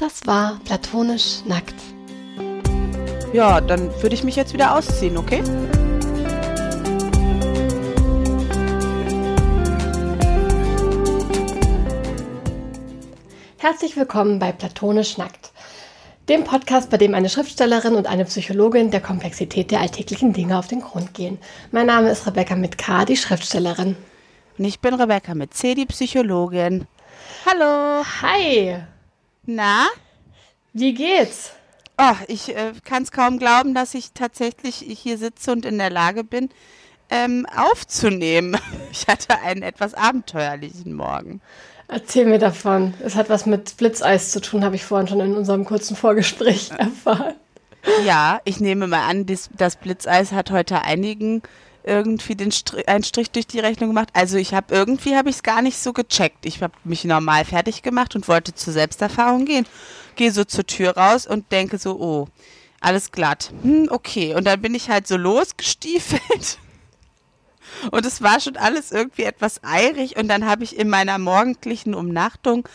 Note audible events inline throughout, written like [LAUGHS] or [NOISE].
Das war platonisch nackt. Ja, dann würde ich mich jetzt wieder ausziehen, okay? Herzlich willkommen bei Platonisch Nackt, dem Podcast, bei dem eine Schriftstellerin und eine Psychologin der Komplexität der alltäglichen Dinge auf den Grund gehen. Mein Name ist Rebecca mit K, die Schriftstellerin. Und ich bin Rebecca mit C, die Psychologin. Hallo. Hi. Na? Wie geht's? Oh, ich äh, kann es kaum glauben, dass ich tatsächlich hier sitze und in der Lage bin, ähm, aufzunehmen. [LAUGHS] Ich hatte einen etwas abenteuerlichen Morgen. Erzähl mir davon. Es hat was mit Blitzeis zu tun, habe ich vorhin schon in unserem kurzen Vorgespräch [LAUGHS] erfahren. Ja, ich nehme mal an, das, das Blitzeis hat heute einigen irgendwie den Strich, einen Strich durch die Rechnung gemacht. Also ich habe irgendwie habe ich es gar nicht so gecheckt. Ich habe mich normal fertig gemacht und wollte zur Selbsterfahrung gehen. Gehe so zur Tür raus und denke so, oh, alles glatt. Hm, okay. Und dann bin ich halt so losgestiefelt. [LAUGHS] Und es war schon alles irgendwie etwas eirig. Und dann habe ich in meiner morgendlichen Umnachtung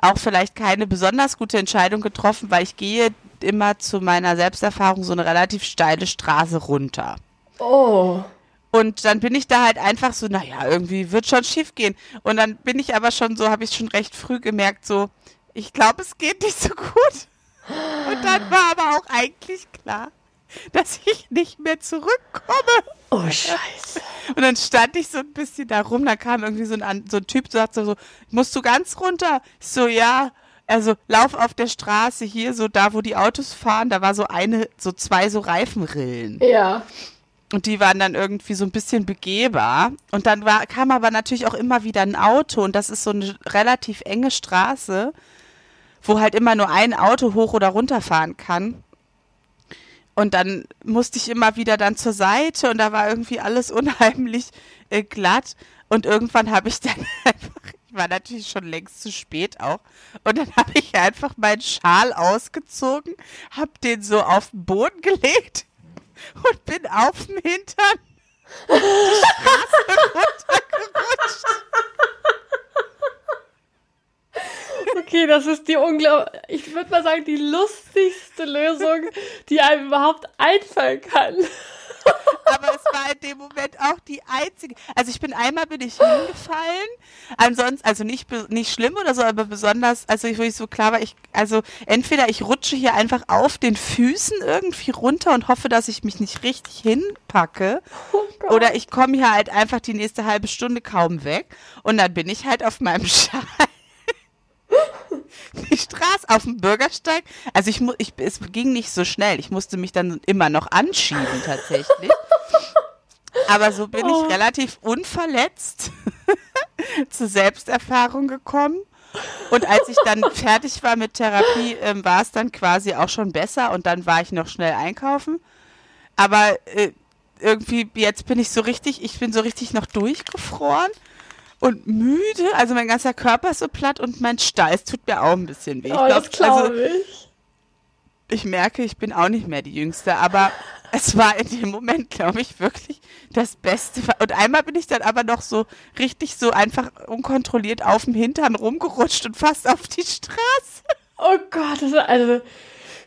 auch vielleicht keine besonders gute Entscheidung getroffen, weil ich gehe immer zu meiner Selbsterfahrung so eine relativ steile Straße runter. Oh. Und dann bin ich da halt einfach so, naja, irgendwie wird schon schief gehen. Und dann bin ich aber schon so, habe ich schon recht früh gemerkt, so, ich glaube, es geht nicht so gut. Und dann war aber auch eigentlich klar, dass ich nicht mehr zurückkomme. Oh, scheiße. Und dann stand ich so ein bisschen da rum, da kam irgendwie so ein, so ein Typ, so sagte so, musst du ganz runter? Ich so, ja. Also lauf auf der Straße hier, so da, wo die Autos fahren, da war so eine, so zwei so Reifenrillen. Ja. Und die waren dann irgendwie so ein bisschen begehbar. Und dann war, kam aber natürlich auch immer wieder ein Auto und das ist so eine relativ enge Straße, wo halt immer nur ein Auto hoch oder runter fahren kann. Und dann musste ich immer wieder dann zur Seite und da war irgendwie alles [LAUGHS] unheimlich äh, glatt. Und irgendwann habe ich dann [LAUGHS] einfach, ich war natürlich schon längst zu spät auch, und dann habe ich einfach meinen Schal ausgezogen, habe den so auf den Boden [LAUGHS] gelegt und bin auf dem Hintern die Straße [LAUGHS] runtergerutscht. Okay, das ist die unglaublich, ich würde mal sagen, die lustigste Lösung, die einem überhaupt einfallen kann. Aber es war in dem Moment auch die einzige. Also ich bin einmal bin ich hingefallen. Ansonsten, also nicht, nicht schlimm oder so, aber besonders, also ich, wo ich so klar war, ich, also entweder ich rutsche hier einfach auf den Füßen irgendwie runter und hoffe, dass ich mich nicht richtig hinpacke. Oh oder ich komme hier halt einfach die nächste halbe Stunde kaum weg. Und dann bin ich halt auf meinem [LAUGHS] Schal [LAUGHS] die Straße auf dem Bürgersteig. Also ich, ich es ging nicht so schnell. Ich musste mich dann immer noch anschieben tatsächlich. Aber so bin oh. ich relativ unverletzt [LAUGHS] zur Selbsterfahrung gekommen. Und als ich dann fertig war mit Therapie, ähm, war es dann quasi auch schon besser und dann war ich noch schnell einkaufen. Aber äh, irgendwie, jetzt bin ich so richtig, ich bin so richtig noch durchgefroren und müde. Also mein ganzer Körper ist so platt und mein Steiß tut mir auch ein bisschen weh. Oh, ich glaub, also, ich. ich merke, ich bin auch nicht mehr die Jüngste, aber [LAUGHS] es war in dem Moment, glaube ich, wirklich das Beste. Und einmal bin ich dann aber noch so richtig so einfach unkontrolliert auf dem Hintern rumgerutscht und fast auf die Straße. Oh Gott, das ist also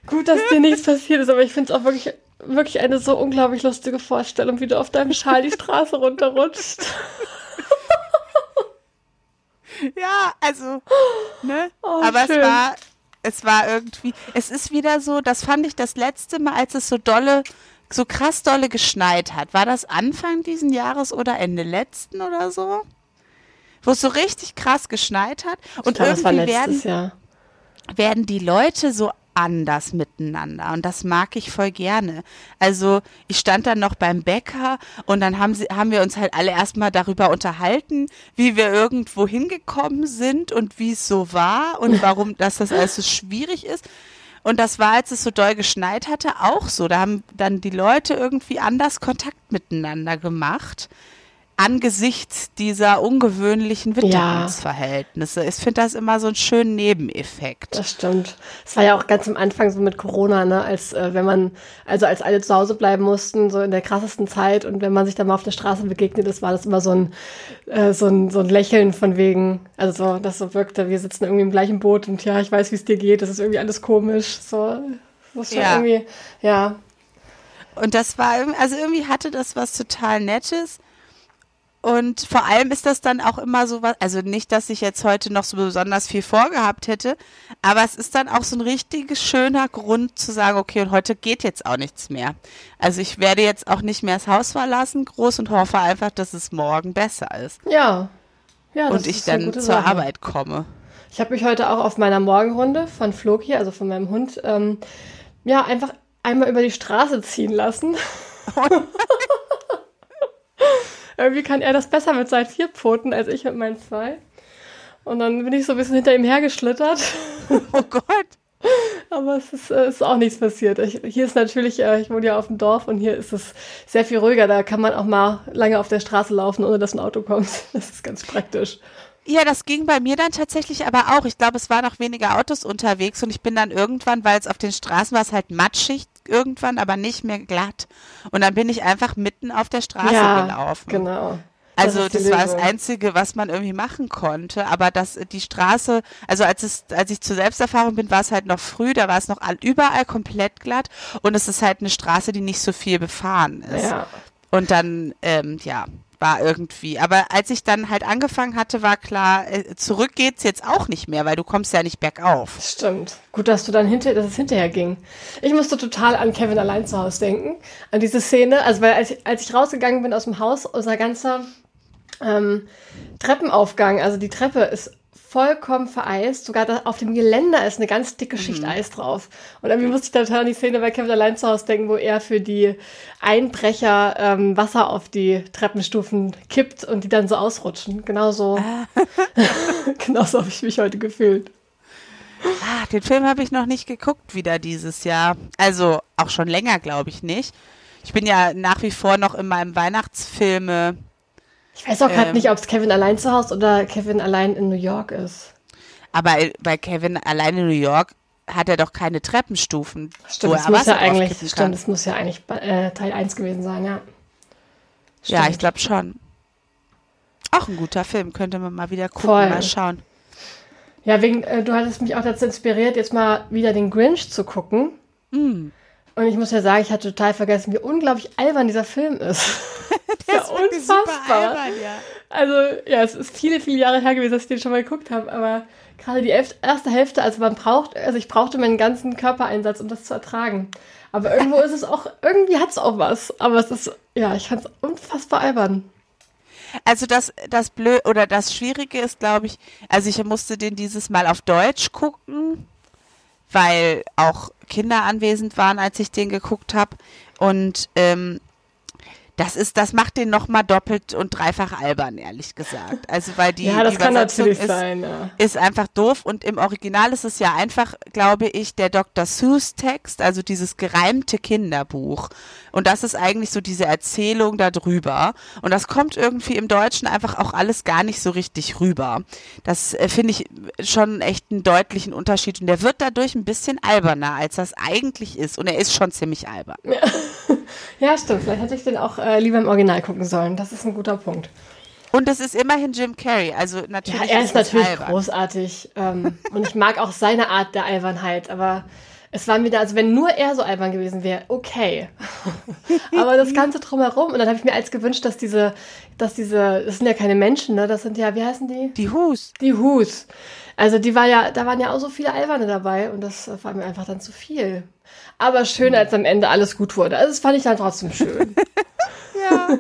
gut, dass dir nichts [LAUGHS] passiert ist, aber ich finde es auch wirklich, wirklich eine so unglaublich lustige Vorstellung, wie du auf deinem Schal die Straße runterrutschst. [LAUGHS] [LAUGHS] ja, also, ne? Oh, Aber schön. es war, es war irgendwie, es ist wieder so, das fand ich das letzte Mal, als es so dolle, so krass dolle geschneit hat. War das Anfang diesen Jahres oder Ende letzten oder so? Wo es so richtig krass geschneit hat. Und glaub, irgendwie werden, Jahr. werden die Leute so anders miteinander und das mag ich voll gerne. Also ich stand dann noch beim Bäcker und dann haben sie haben wir uns halt alle erstmal darüber unterhalten, wie wir irgendwo hingekommen sind und wie es so war und [LAUGHS] warum dass das alles so schwierig ist. Und das war, als es so doll geschneit hatte, auch so. Da haben dann die Leute irgendwie anders Kontakt miteinander gemacht. Angesichts dieser ungewöhnlichen Witterungsverhältnisse. Ja. Ich finde das immer so einen schönen Nebeneffekt. Das stimmt. Es war ja auch ganz am Anfang so mit Corona, ne, als äh, wenn man, also als alle zu Hause bleiben mussten, so in der krassesten Zeit und wenn man sich dann mal auf der Straße begegnet ist, war das immer so ein, äh, so ein, so ein Lächeln von wegen, also so, das so wirkte, wir sitzen irgendwie im gleichen Boot und ja, ich weiß, wie es dir geht, das ist irgendwie alles komisch, so, das ist ja. irgendwie, ja. Und das war, also irgendwie hatte das was total Nettes und vor allem ist das dann auch immer so was, also nicht, dass ich jetzt heute noch so besonders viel vorgehabt hätte, aber es ist dann auch so ein richtig schöner Grund zu sagen, okay, und heute geht jetzt auch nichts mehr. Also ich werde jetzt auch nicht mehr das Haus verlassen, groß und hoffe einfach, dass es morgen besser ist. Ja. ja und ich dann zur Sache. Arbeit komme. Ich habe mich heute auch auf meiner Morgenrunde von Floki, also von meinem Hund, ähm, ja, einfach einmal über die Straße ziehen lassen. [LAUGHS] [LAUGHS] Irgendwie kann er das besser mit seinen vier Pfoten als ich mit meinen zwei. Und dann bin ich so ein bisschen hinter ihm hergeschlittert. [LAUGHS] Oh Gott. Aber es ist, äh, ist auch nichts passiert. Ich, hier ist natürlich, äh, ich wohne ja auf dem Dorf und hier ist es sehr viel ruhiger. Da kann man auch mal lange auf der Straße laufen, ohne dass ein Auto kommt. [LAUGHS] Das ist ganz praktisch. Ja, das ging bei mir dann tatsächlich aber auch. Ich glaube, es waren auch weniger Autos unterwegs und ich bin dann irgendwann, weil es auf den Straßen war, es halt matschig irgendwann, aber nicht mehr glatt. Und dann bin ich einfach mitten auf der Straße ja, gelaufen. Genau. Also das, das war das Einzige, was man irgendwie machen konnte. Aber dass die Straße, also als es, als ich zur Selbsterfahrung bin, war es halt noch früh, da war es noch überall komplett glatt und es ist halt eine Straße, die nicht so viel befahren ist. Ja. Und dann, ähm, ja, war irgendwie. Aber als ich dann halt angefangen hatte, war klar, äh, zurück geht's jetzt auch nicht mehr, weil du kommst ja nicht bergauf. Stimmt. Gut, dass du dann hinter, dass es hinterher ging. Ich musste total an Kevin allein zu Hause denken, an diese Szene. Also weil als, als ich rausgegangen bin aus dem Haus, unser ganzer ähm, Treppenaufgang, also die Treppe ist vollkommen vereist. Sogar da auf dem Geländer ist eine ganz dicke Schicht mhm. Eis drauf. Und irgendwie musste ich da total an die Szene bei Kevin allein zu Hause denken, wo er für die Einbrecher ähm, Wasser auf die Treppenstufen kippt und die dann so ausrutschen. Genauso, ah. [LAUGHS] genauso habe ich mich heute gefühlt. Ah, den Film habe ich noch nicht geguckt wieder dieses Jahr. Also auch schon länger, glaube ich nicht. Ich bin ja nach wie vor noch in meinem Weihnachtsfilme ich weiß auch gerade ähm, nicht, ob es Kevin allein zu Hause oder Kevin allein in New York ist. Aber bei Kevin allein in New York hat er doch keine Treppenstufen. Stimmt, das muss ja eigentlich, stimmt, das muss ja eigentlich äh, Teil 1 gewesen sein, ja. Stimmt. Ja, ich glaube schon. Auch ein guter Film, könnte man mal wieder gucken, Voll. mal schauen. Ja, wegen, äh, du hattest mich auch dazu inspiriert, jetzt mal wieder den Grinch zu gucken. Mm. Und ich muss ja sagen, ich hatte total vergessen, wie unglaublich albern dieser Film ist. [LAUGHS] [LAUGHS] Der ist ja unfassbar. Albern, ja. Also, ja, es ist viele, viele Jahre her gewesen, dass ich den schon mal geguckt habe, aber gerade die erste Hälfte, also man braucht, also ich brauchte meinen ganzen Körpereinsatz, um das zu ertragen. Aber irgendwo ist es auch, irgendwie hat es auch was. Aber es ist, ja, ich fand es unfassbar albern. Also das, das blöd oder das Schwierige ist, glaube ich, also ich musste den dieses Mal auf Deutsch gucken weil auch Kinder anwesend waren, als ich den geguckt habe. Und ähm, das ist, das macht den noch mal doppelt und dreifach albern, ehrlich gesagt. Also weil die [LAUGHS] ja, das Übersetzung ist, sein, ja. ist einfach doof und im Original ist es ja einfach, glaube ich, der Dr. Seuss Text, also dieses gereimte Kinderbuch. Und das ist eigentlich so diese Erzählung darüber. Und das kommt irgendwie im Deutschen einfach auch alles gar nicht so richtig rüber. Das äh, finde ich schon echt einen deutlichen Unterschied. Und der wird dadurch ein bisschen alberner, als das eigentlich ist. Und er ist schon ziemlich albern. Ja, [LAUGHS] ja stimmt. Vielleicht hätte ich den auch äh, lieber im Original gucken sollen. Das ist ein guter Punkt. Und es ist immerhin Jim Carrey, also natürlich. Ja, er ist, ist natürlich albern. großartig. Ähm, und ich mag auch seine Art der Albernheit, aber es war mir da, also wenn nur er so albern gewesen wäre, okay. [LAUGHS] aber das Ganze drumherum, und dann habe ich mir als gewünscht, dass diese, dass diese, das sind ja keine Menschen, ne? Das sind ja, wie heißen die? Die Hus. Die Hus. Also die war ja, da waren ja auch so viele Alberne dabei und das war mir einfach dann zu viel. Aber schön, als am Ende alles gut wurde. Also das fand ich dann trotzdem schön. [LAUGHS] ja.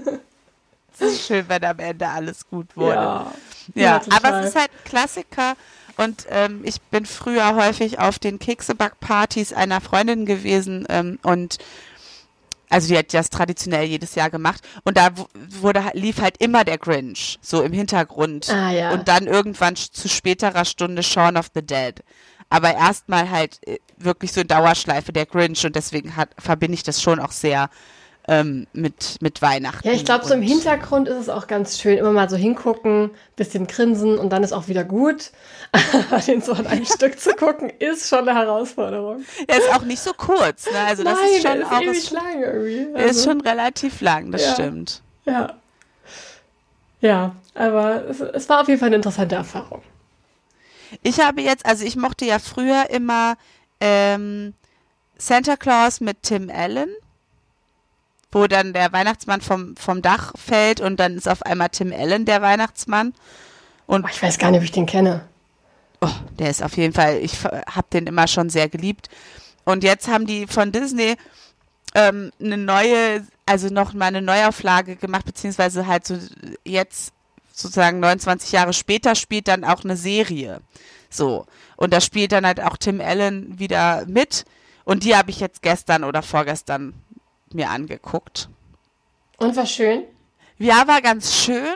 Es ist schön, wenn am Ende alles gut wurde. Ja, ja, ja aber es ist halt ein Klassiker. Und ähm, ich bin früher häufig auf den Keksebackpartys einer Freundin gewesen ähm, und also die hat das traditionell jedes Jahr gemacht. Und da wurde lief halt immer der Grinch so im Hintergrund. Ah, ja. und dann irgendwann zu späterer Stunde Shaun of the Dead. Aber erstmal halt äh, wirklich so in Dauerschleife der Grinch. Und deswegen hat, verbinde ich das schon auch sehr ähm, mit, mit Weihnachten. Ja, ich glaube, so im Und- Hintergrund ist es auch ganz schön, immer mal so hingucken, bisschen grinsen und dann ist auch wieder gut. [LAUGHS] Aber den so an einem [LAUGHS] Stück zu gucken, ist schon eine Herausforderung. Er ist auch nicht so kurz, ne? Also das Nein, ist schon ist auch ewig ist, lang irgendwie. er ist Also, schon relativ lang, das Ja. stimmt. Ja. Ja, aber es, es war auf jeden Fall eine interessante Erfahrung. Ich habe jetzt, also ich mochte ja früher immer ähm, Santa Claus mit Tim Allen, wo dann der Weihnachtsmann vom, vom Dach fällt und dann ist auf einmal Tim Allen der Weihnachtsmann. Und Aber ich weiß gar nicht, ob ich den kenne. Oh, der ist auf jeden Fall, ich habe den immer schon sehr geliebt. Und jetzt haben die von Disney ähm, eine neue, also noch mal eine Neuauflage gemacht, beziehungsweise halt so jetzt sozusagen 29 Jahre später spielt dann auch eine Serie. So. Und da spielt dann halt auch Tim Allen wieder mit. Und die habe ich jetzt gestern oder vorgestern mir angeguckt. Und war schön. Ja, war ganz schön.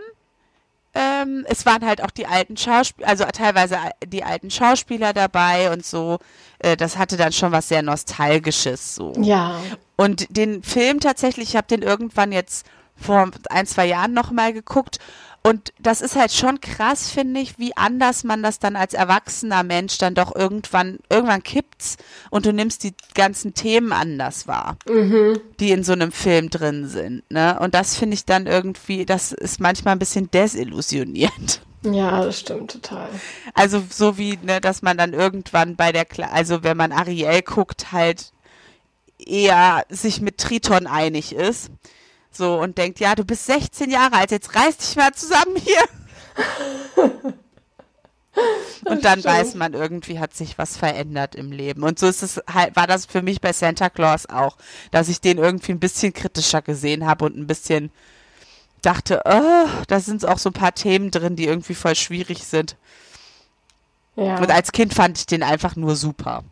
Ähm, es waren halt auch die alten Schauspieler, also teilweise die alten Schauspieler dabei und so. Äh, das hatte dann schon was sehr Nostalgisches so. Ja. Und den Film tatsächlich, ich habe den irgendwann jetzt vor ein, zwei Jahren nochmal geguckt. Und das ist halt schon krass, finde ich, wie anders man das dann als erwachsener Mensch dann doch irgendwann, irgendwann kippt's und du nimmst die ganzen Themen anders wahr, die in so einem Film drin sind. Ne? Und das finde ich dann irgendwie, das ist manchmal ein bisschen desillusionierend. Ja, das stimmt total. Also so wie, ne, dass man dann irgendwann bei der, Kla also wenn man Ariel guckt, halt eher sich mit Triton einig ist. So und denkt, ja, du bist 16 Jahre alt, jetzt reiß dich mal zusammen hier. [LAUGHS] und dann weiß man, irgendwie hat sich was verändert im Leben. Und so ist es halt, war das für mich bei Santa Claus auch, dass ich den irgendwie ein bisschen kritischer gesehen habe und ein bisschen dachte, oh, da sind auch so ein paar Themen drin, die irgendwie voll schwierig sind. Ja. Und als Kind fand ich den einfach nur super.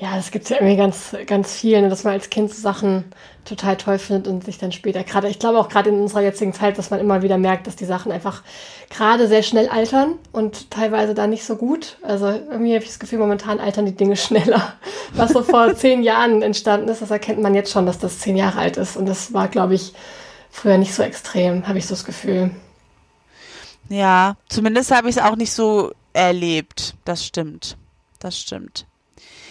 Ja, das gibt's ja irgendwie ganz, ganz viel, ne, dass man als Kind Sachen total toll findet und sich dann später gerade, ich glaube auch gerade in unserer jetzigen Zeit, dass man immer wieder merkt, dass die Sachen einfach gerade sehr schnell altern und teilweise dann nicht so gut. Also irgendwie habe ich das Gefühl, momentan altern die Dinge [LAUGHS] schneller. Was so vor zehn Jahren entstanden ist, das erkennt man jetzt schon, dass das zehn Jahre alt ist. Und das war, glaube ich, früher nicht so extrem, habe ich so das Gefühl. Ja, zumindest habe ich es auch nicht so erlebt. Das stimmt. Das stimmt.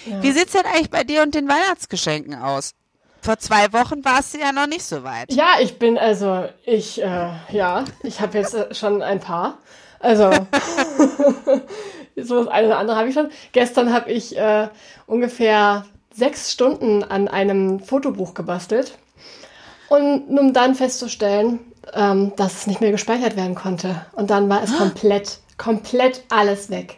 Ja. Wie sieht's denn eigentlich bei dir und den Weihnachtsgeschenken aus? Vor zwei Wochen warst du ja noch nicht so weit. Ja, ich bin also, ich, äh, ja, ich habe jetzt äh, schon ein paar. Also, [LAUGHS] so das eine oder andere habe ich schon. Gestern habe ich äh, ungefähr sechs Stunden an einem Fotobuch gebastelt. Und um dann festzustellen, ähm, dass es nicht mehr gespeichert werden konnte. Und dann war es [GASPS] komplett, komplett alles weg.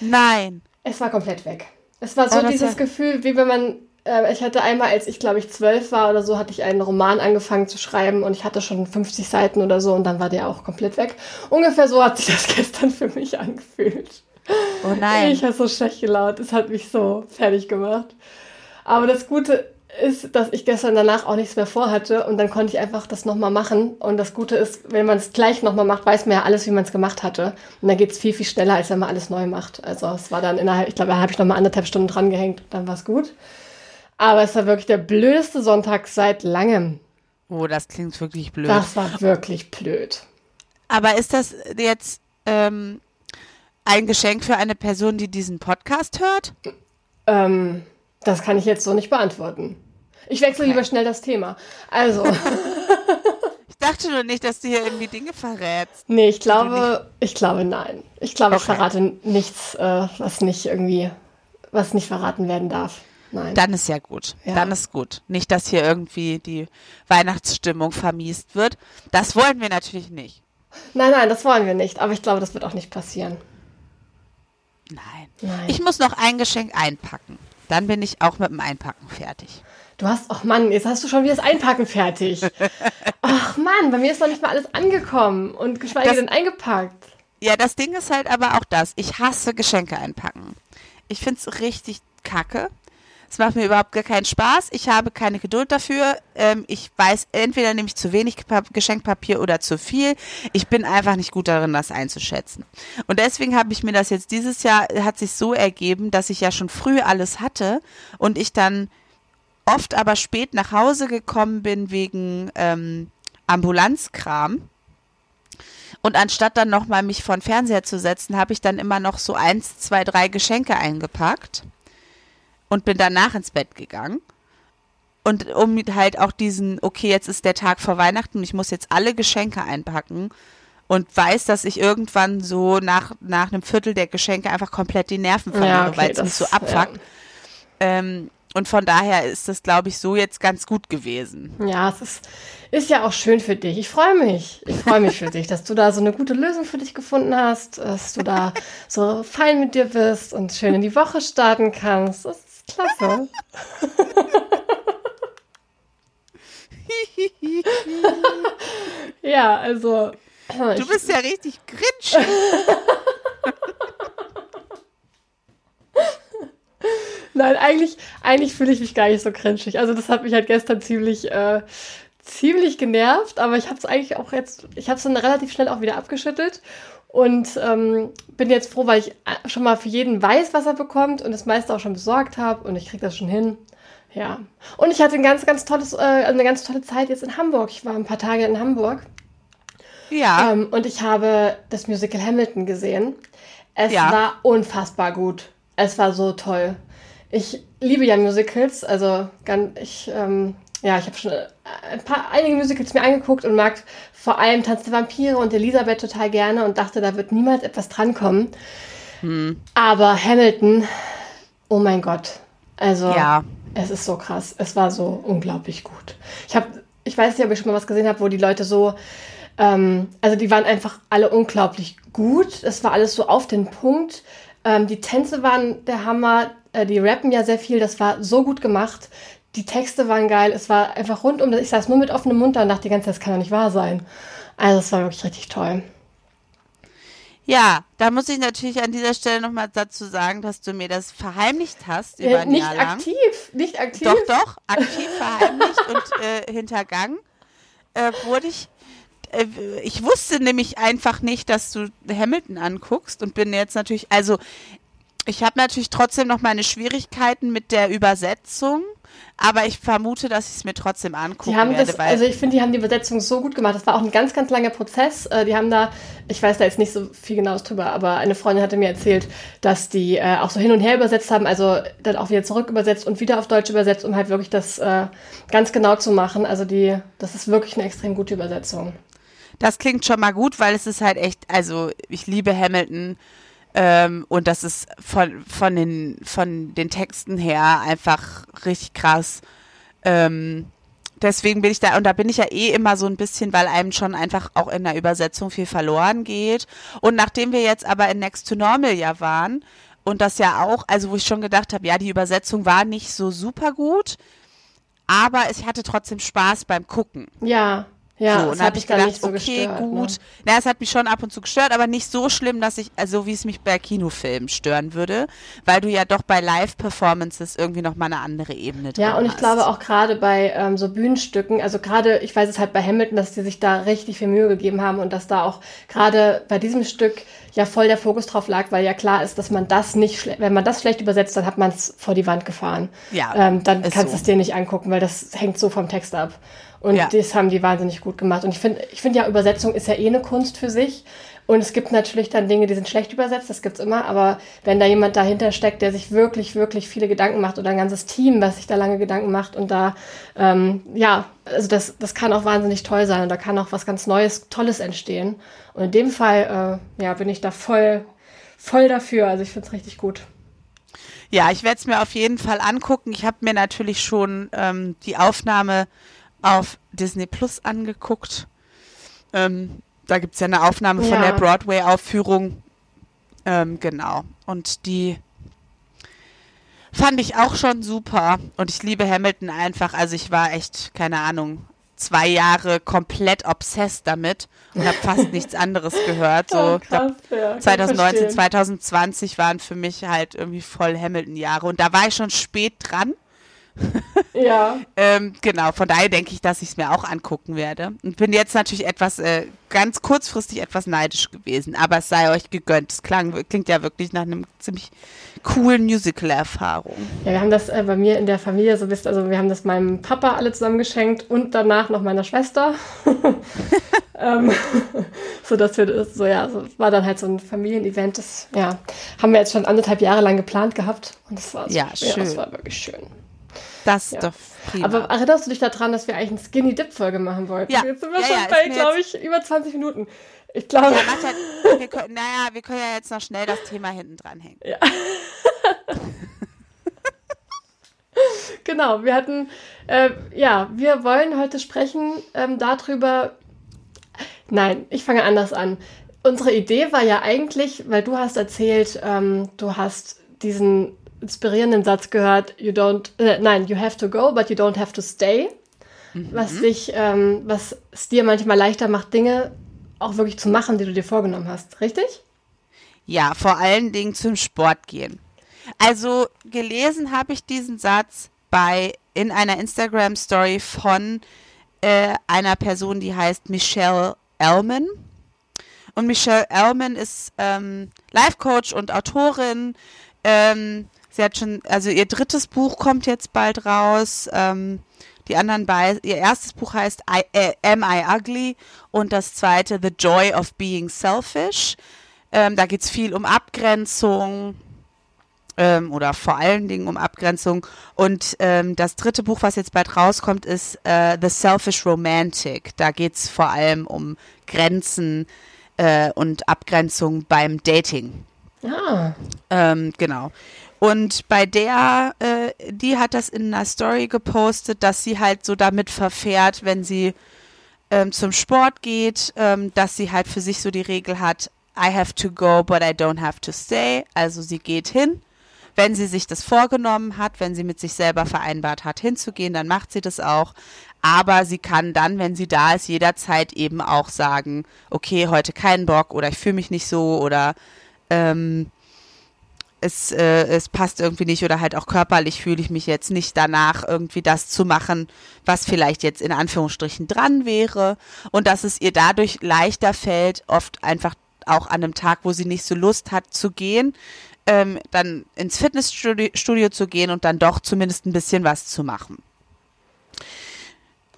Nein. Es war komplett weg. Es war so das dieses Gefühl, wie wenn man, äh, ich hatte einmal, als ich glaube ich zwölf war oder so, hatte ich einen Roman angefangen zu schreiben und ich hatte schon 50 Seiten oder so und dann war der auch komplett weg. Ungefähr so hat sich das [LAUGHS] gestern für mich angefühlt. Oh nein. Ich habe so schlecht gelaunt. Es hat mich so fertig gemacht. Aber das Gute ist, dass ich gestern danach auch nichts mehr vorhatte und dann konnte ich einfach das nochmal machen. Und das Gute ist, wenn man es gleich nochmal macht, weiß man ja alles, wie man es gemacht hatte. Und dann geht es viel, viel schneller, als wenn man alles neu macht. Also es war dann innerhalb, ich glaube, da habe ich nochmal anderthalb Stunden dran gehängt, dann war es gut. Aber es war wirklich der blödeste Sonntag seit langem. oh, das klingt wirklich blöd. Das war wirklich blöd. Aber ist das jetzt ähm, ein Geschenk für eine Person, die diesen Podcast hört? Ähm, das kann ich jetzt so nicht beantworten. Ich wechsle Okay. lieber schnell das Thema. Also. [LAUGHS] Ich dachte nur nicht, dass du hier irgendwie Dinge verrätst. Nee, ich glaube, ich glaube nein. Ich glaube, ich Okay. verrate nichts, äh, was nicht irgendwie, was nicht verraten werden darf. Nein. Dann ist ja gut. Ja. Dann ist gut. Nicht, dass hier irgendwie die Weihnachtsstimmung vermiest wird. Das wollen wir natürlich nicht. nein, nein, das wollen wir nicht. Aber ich glaube, das wird auch nicht passieren. Nein. Nein. Ich muss noch ein Geschenk einpacken. Dann bin ich auch mit dem Einpacken fertig. Du hast, ach Mann, jetzt hast du schon wieder das Einpacken fertig. [LAUGHS] ach Mann, bei mir ist noch nicht mal alles angekommen und geschweige Das- denn eingepackt. Ja, das Ding ist halt aber auch das. Ich hasse Geschenke einpacken. Ich find's richtig kacke. Es macht mir überhaupt gar keinen Spaß. Ich habe keine Geduld dafür. Ähm, ich weiß, entweder nehme ich zu wenig Pa- Geschenkpapier oder zu viel. Ich bin einfach nicht gut darin, das einzuschätzen. Und deswegen habe ich mir das jetzt dieses Jahr, hat sich so ergeben, dass ich ja schon früh alles hatte und ich dann oft aber spät nach Hause gekommen bin wegen ähm, Ambulanzkram. Und anstatt dann nochmal mich vor den Fernseher zu setzen, habe ich dann immer noch so eins, zwei, drei Geschenke eingepackt und bin danach ins Bett gegangen. Und um halt auch diesen, okay, jetzt ist der Tag vor Weihnachten und ich muss jetzt alle Geschenke einpacken und weiß, dass ich irgendwann so nach, nach einem Viertel der Geschenke einfach komplett die Nerven verliere, ja, okay, weil es mich so abfuckt. Ja. Ähm, und von daher ist das, glaube ich, so jetzt ganz gut gewesen. Ja, es ist, ist ja auch schön für dich. Ich freue mich. Ich freue mich für dich, dass du da so eine gute Lösung für dich gefunden hast, dass du da so fein mit dir bist und schön in die Woche starten kannst. Das ist klasse. [LAUGHS] ja, also. Du bist ja richtig grinsch. [LAUGHS] Nein, eigentlich, eigentlich fühle ich mich gar nicht so cringig. Also das hat mich halt gestern ziemlich, äh, ziemlich genervt, aber ich habe es eigentlich auch jetzt, ich habe es dann relativ schnell auch wieder abgeschüttelt und ähm, bin jetzt froh, weil ich äh, schon mal für jeden weiß, was er bekommt und das meiste auch schon besorgt habe und ich kriege das schon hin. Ja. Und ich hatte ein ganz, ganz tolles, äh, eine ganz tolle Zeit jetzt in Hamburg. Ich war ein paar Tage in Hamburg. Ja. Ähm, und ich habe das Musical Hamilton gesehen. Es ja. war unfassbar gut. Es war so toll. Ich liebe ja Musicals, also ganz, ich, ähm, ja, ich habe schon ein paar, einige Musicals mir angeguckt und mag vor allem Tanz der Vampire und Elisabeth total gerne und dachte, da wird niemals etwas drankommen. Hm. Aber Hamilton, oh mein Gott. Also, ja. es ist so krass. Es war so unglaublich gut. Ich habe, ich weiß nicht, ob ich schon mal was gesehen habe, wo die Leute so, ähm, also die waren einfach alle unglaublich gut. Es war alles so auf den Punkt. Ähm, die Tänze waren der Hammer, äh, die rappen ja sehr viel, das war so gut gemacht. Die Texte waren geil, es war einfach rundum, ich saß nur mit offenem Mund da und dachte die ganze Zeit, das kann doch nicht wahr sein. Also es war wirklich richtig toll. Ja, da muss ich natürlich an dieser Stelle nochmal dazu sagen, dass du mir das verheimlicht hast über ein nicht Jahr lang. aktiv, nicht aktiv. Doch, doch, aktiv verheimlicht [LAUGHS] und äh, hintergangen äh, wurde ich äh, ich wusste nämlich einfach nicht, dass du Hamilton anguckst und bin jetzt natürlich, also ich habe natürlich trotzdem noch meine Schwierigkeiten mit der Übersetzung, aber ich vermute, dass ich es mir trotzdem angucken die haben werde. Das, also ich finde, die haben die Übersetzung so gut gemacht. Das war auch ein ganz, ganz langer Prozess. Äh, die haben da, ich weiß da jetzt nicht so viel genaues drüber, aber eine Freundin hatte mir erzählt, dass die äh, auch so hin und her übersetzt haben, also dann auch wieder zurück übersetzt und wieder auf Deutsch übersetzt, um halt wirklich das äh, ganz genau zu machen. Also die, das ist wirklich eine extrem gute Übersetzung. Das klingt schon mal gut, weil es ist halt echt, also ich liebe Hamilton ähm, und das ist von, von, den, von den Texten her einfach richtig krass. Ähm, deswegen bin ich da, und da bin ich ja eh immer so ein bisschen, weil einem schon einfach auch in der Übersetzung viel verloren geht. Und nachdem wir jetzt aber in Next to Normal ja waren, und das ja auch, also wo ich schon gedacht habe, ja, die Übersetzung war nicht so super gut, aber ich hatte trotzdem Spaß beim Gucken. Ja. Ja, so, das hat mich gedacht, nicht so okay, gestört, gut. Ne? Na, es hat mich schon ab und zu gestört, aber nicht so schlimm, dass ich, also wie es mich bei Kinofilmen stören würde, weil du ja doch bei Live-Performances irgendwie noch mal eine andere Ebene drin Ja, und ich hast. glaube auch gerade bei ähm, so Bühnenstücken, also gerade, ich weiß es halt bei Hamilton, dass die sich da richtig viel Mühe gegeben haben und dass da auch gerade bei diesem Stück ja voll der Fokus drauf lag, weil ja klar ist, dass man das nicht, wenn man das schlecht übersetzt, dann hat man es vor die Wand gefahren. Ja. Ähm, dann kannst du so. es dir nicht angucken, weil das hängt so vom Text ab. Und ja. das haben die wahnsinnig gut gemacht. Und ich finde, ich finde ja, Übersetzung ist ja eh eine Kunst für sich. Und es gibt natürlich dann Dinge, die sind schlecht übersetzt, das gibt's immer. Aber wenn da jemand dahinter steckt, der sich wirklich, wirklich viele Gedanken macht oder ein ganzes Team, was sich da lange Gedanken macht und da, ähm, ja, also das, das kann auch wahnsinnig toll sein und da kann auch was ganz Neues, Tolles entstehen. Und in dem Fall, äh, ja, bin ich da voll, voll dafür. Also ich finde es richtig gut. Ja, ich werde es mir auf jeden Fall angucken. Ich habe mir natürlich schon ähm, die Aufnahme auf Disney Plus angeguckt. Ähm, da gibt es ja eine Aufnahme ja. von der Broadway-Aufführung. Ähm, genau. Und die fand ich auch schon super. Und ich liebe Hamilton einfach. Also ich war echt, keine Ahnung, zwei Jahre komplett obsessed damit und habe fast [LAUGHS] nichts anderes gehört. So, oh, krass, ja, 2019, 2020 waren für mich halt irgendwie voll Hamilton-Jahre. Und da war ich schon spät dran Ja. [LAUGHS] ähm, genau, von daher denke ich, dass ich es mir auch angucken werde. Und bin jetzt natürlich etwas, äh, ganz kurzfristig etwas neidisch gewesen, aber es sei euch gegönnt. Es klang, klingt ja wirklich nach einem ziemlich coolen Musical-Erfahrung. Ja, wir haben das äh, bei mir in der Familie so wisst, also wir haben das meinem Papa alle zusammen geschenkt und danach noch meiner Schwester. [LAUGHS] ähm, [LAUGHS] so dass wir das, so ja, so war dann halt so ein Familienevent, das ja, haben wir jetzt schon anderthalb Jahre lang geplant gehabt und das war so, Ja, schön. das war wirklich schön. Das Ja. ist doch prima. Aber erinnerst du dich daran, dass wir eigentlich eine Skinny Dip Folge machen wollten? Ja. Jetzt sind wir Ja, schon ja, bei, glaube ich, über 20 Minuten. Ich glaube, ja, wir können, naja, wir können ja jetzt noch schnell das Thema hinten dranhängen. [LAUGHS] Genau, wir hatten, äh, ja, wir wollen heute sprechen ähm, darüber. Nein, ich fange anders an. Unsere Idee war ja eigentlich, weil du hast erzählt, ähm, du hast diesen inspirierenden Satz gehört, you don't, äh, nein, you have to go, but you don't have to stay. Was dich, ähm, was es dir manchmal leichter macht, Dinge auch wirklich zu machen, die du dir vorgenommen hast, richtig? Ja, vor allen Dingen zum Sport gehen. Also gelesen habe ich diesen Satz bei in einer Instagram Story von äh, einer Person, die heißt Michelle Ellman. Und Michelle Ellman ist ähm, Life Coach und Autorin. Ähm, sie hat schon, also ihr drittes Buch kommt jetzt bald raus. Ähm, die anderen beiden, ihr erstes Buch heißt I, äh, Am I Ugly und das zweite The Joy of Being Selfish. Ähm, da geht es viel um Abgrenzung ähm, oder vor allen Dingen um Abgrenzung. Und ähm, das dritte Buch, was jetzt bald rauskommt, ist äh, The Selfish Romantic. Da geht es vor allem um Grenzen äh, und Abgrenzung beim Dating. Ja. Ähm, genau. Und bei der, äh, die hat das in einer Story gepostet, dass sie halt so damit verfährt, wenn sie ähm, zum Sport geht, ähm, dass sie halt für sich so die Regel hat, I have to go, but I don't have to stay. Also sie geht hin. Wenn sie sich das vorgenommen hat, wenn sie mit sich selber vereinbart hat, hinzugehen, dann macht sie das auch. Aber sie kann dann, wenn sie da ist, jederzeit eben auch sagen, okay, heute keinen Bock oder ich fühle mich nicht so oder ähm, es, äh, es passt irgendwie nicht oder halt auch körperlich fühle ich mich jetzt nicht danach, irgendwie das zu machen, was vielleicht jetzt in Anführungsstrichen dran wäre und dass es ihr dadurch leichter fällt, oft einfach auch an einem Tag, wo sie nicht so Lust hat zu gehen, ähm, dann ins Fitnessstudio Studio zu gehen und dann doch zumindest ein bisschen was zu machen.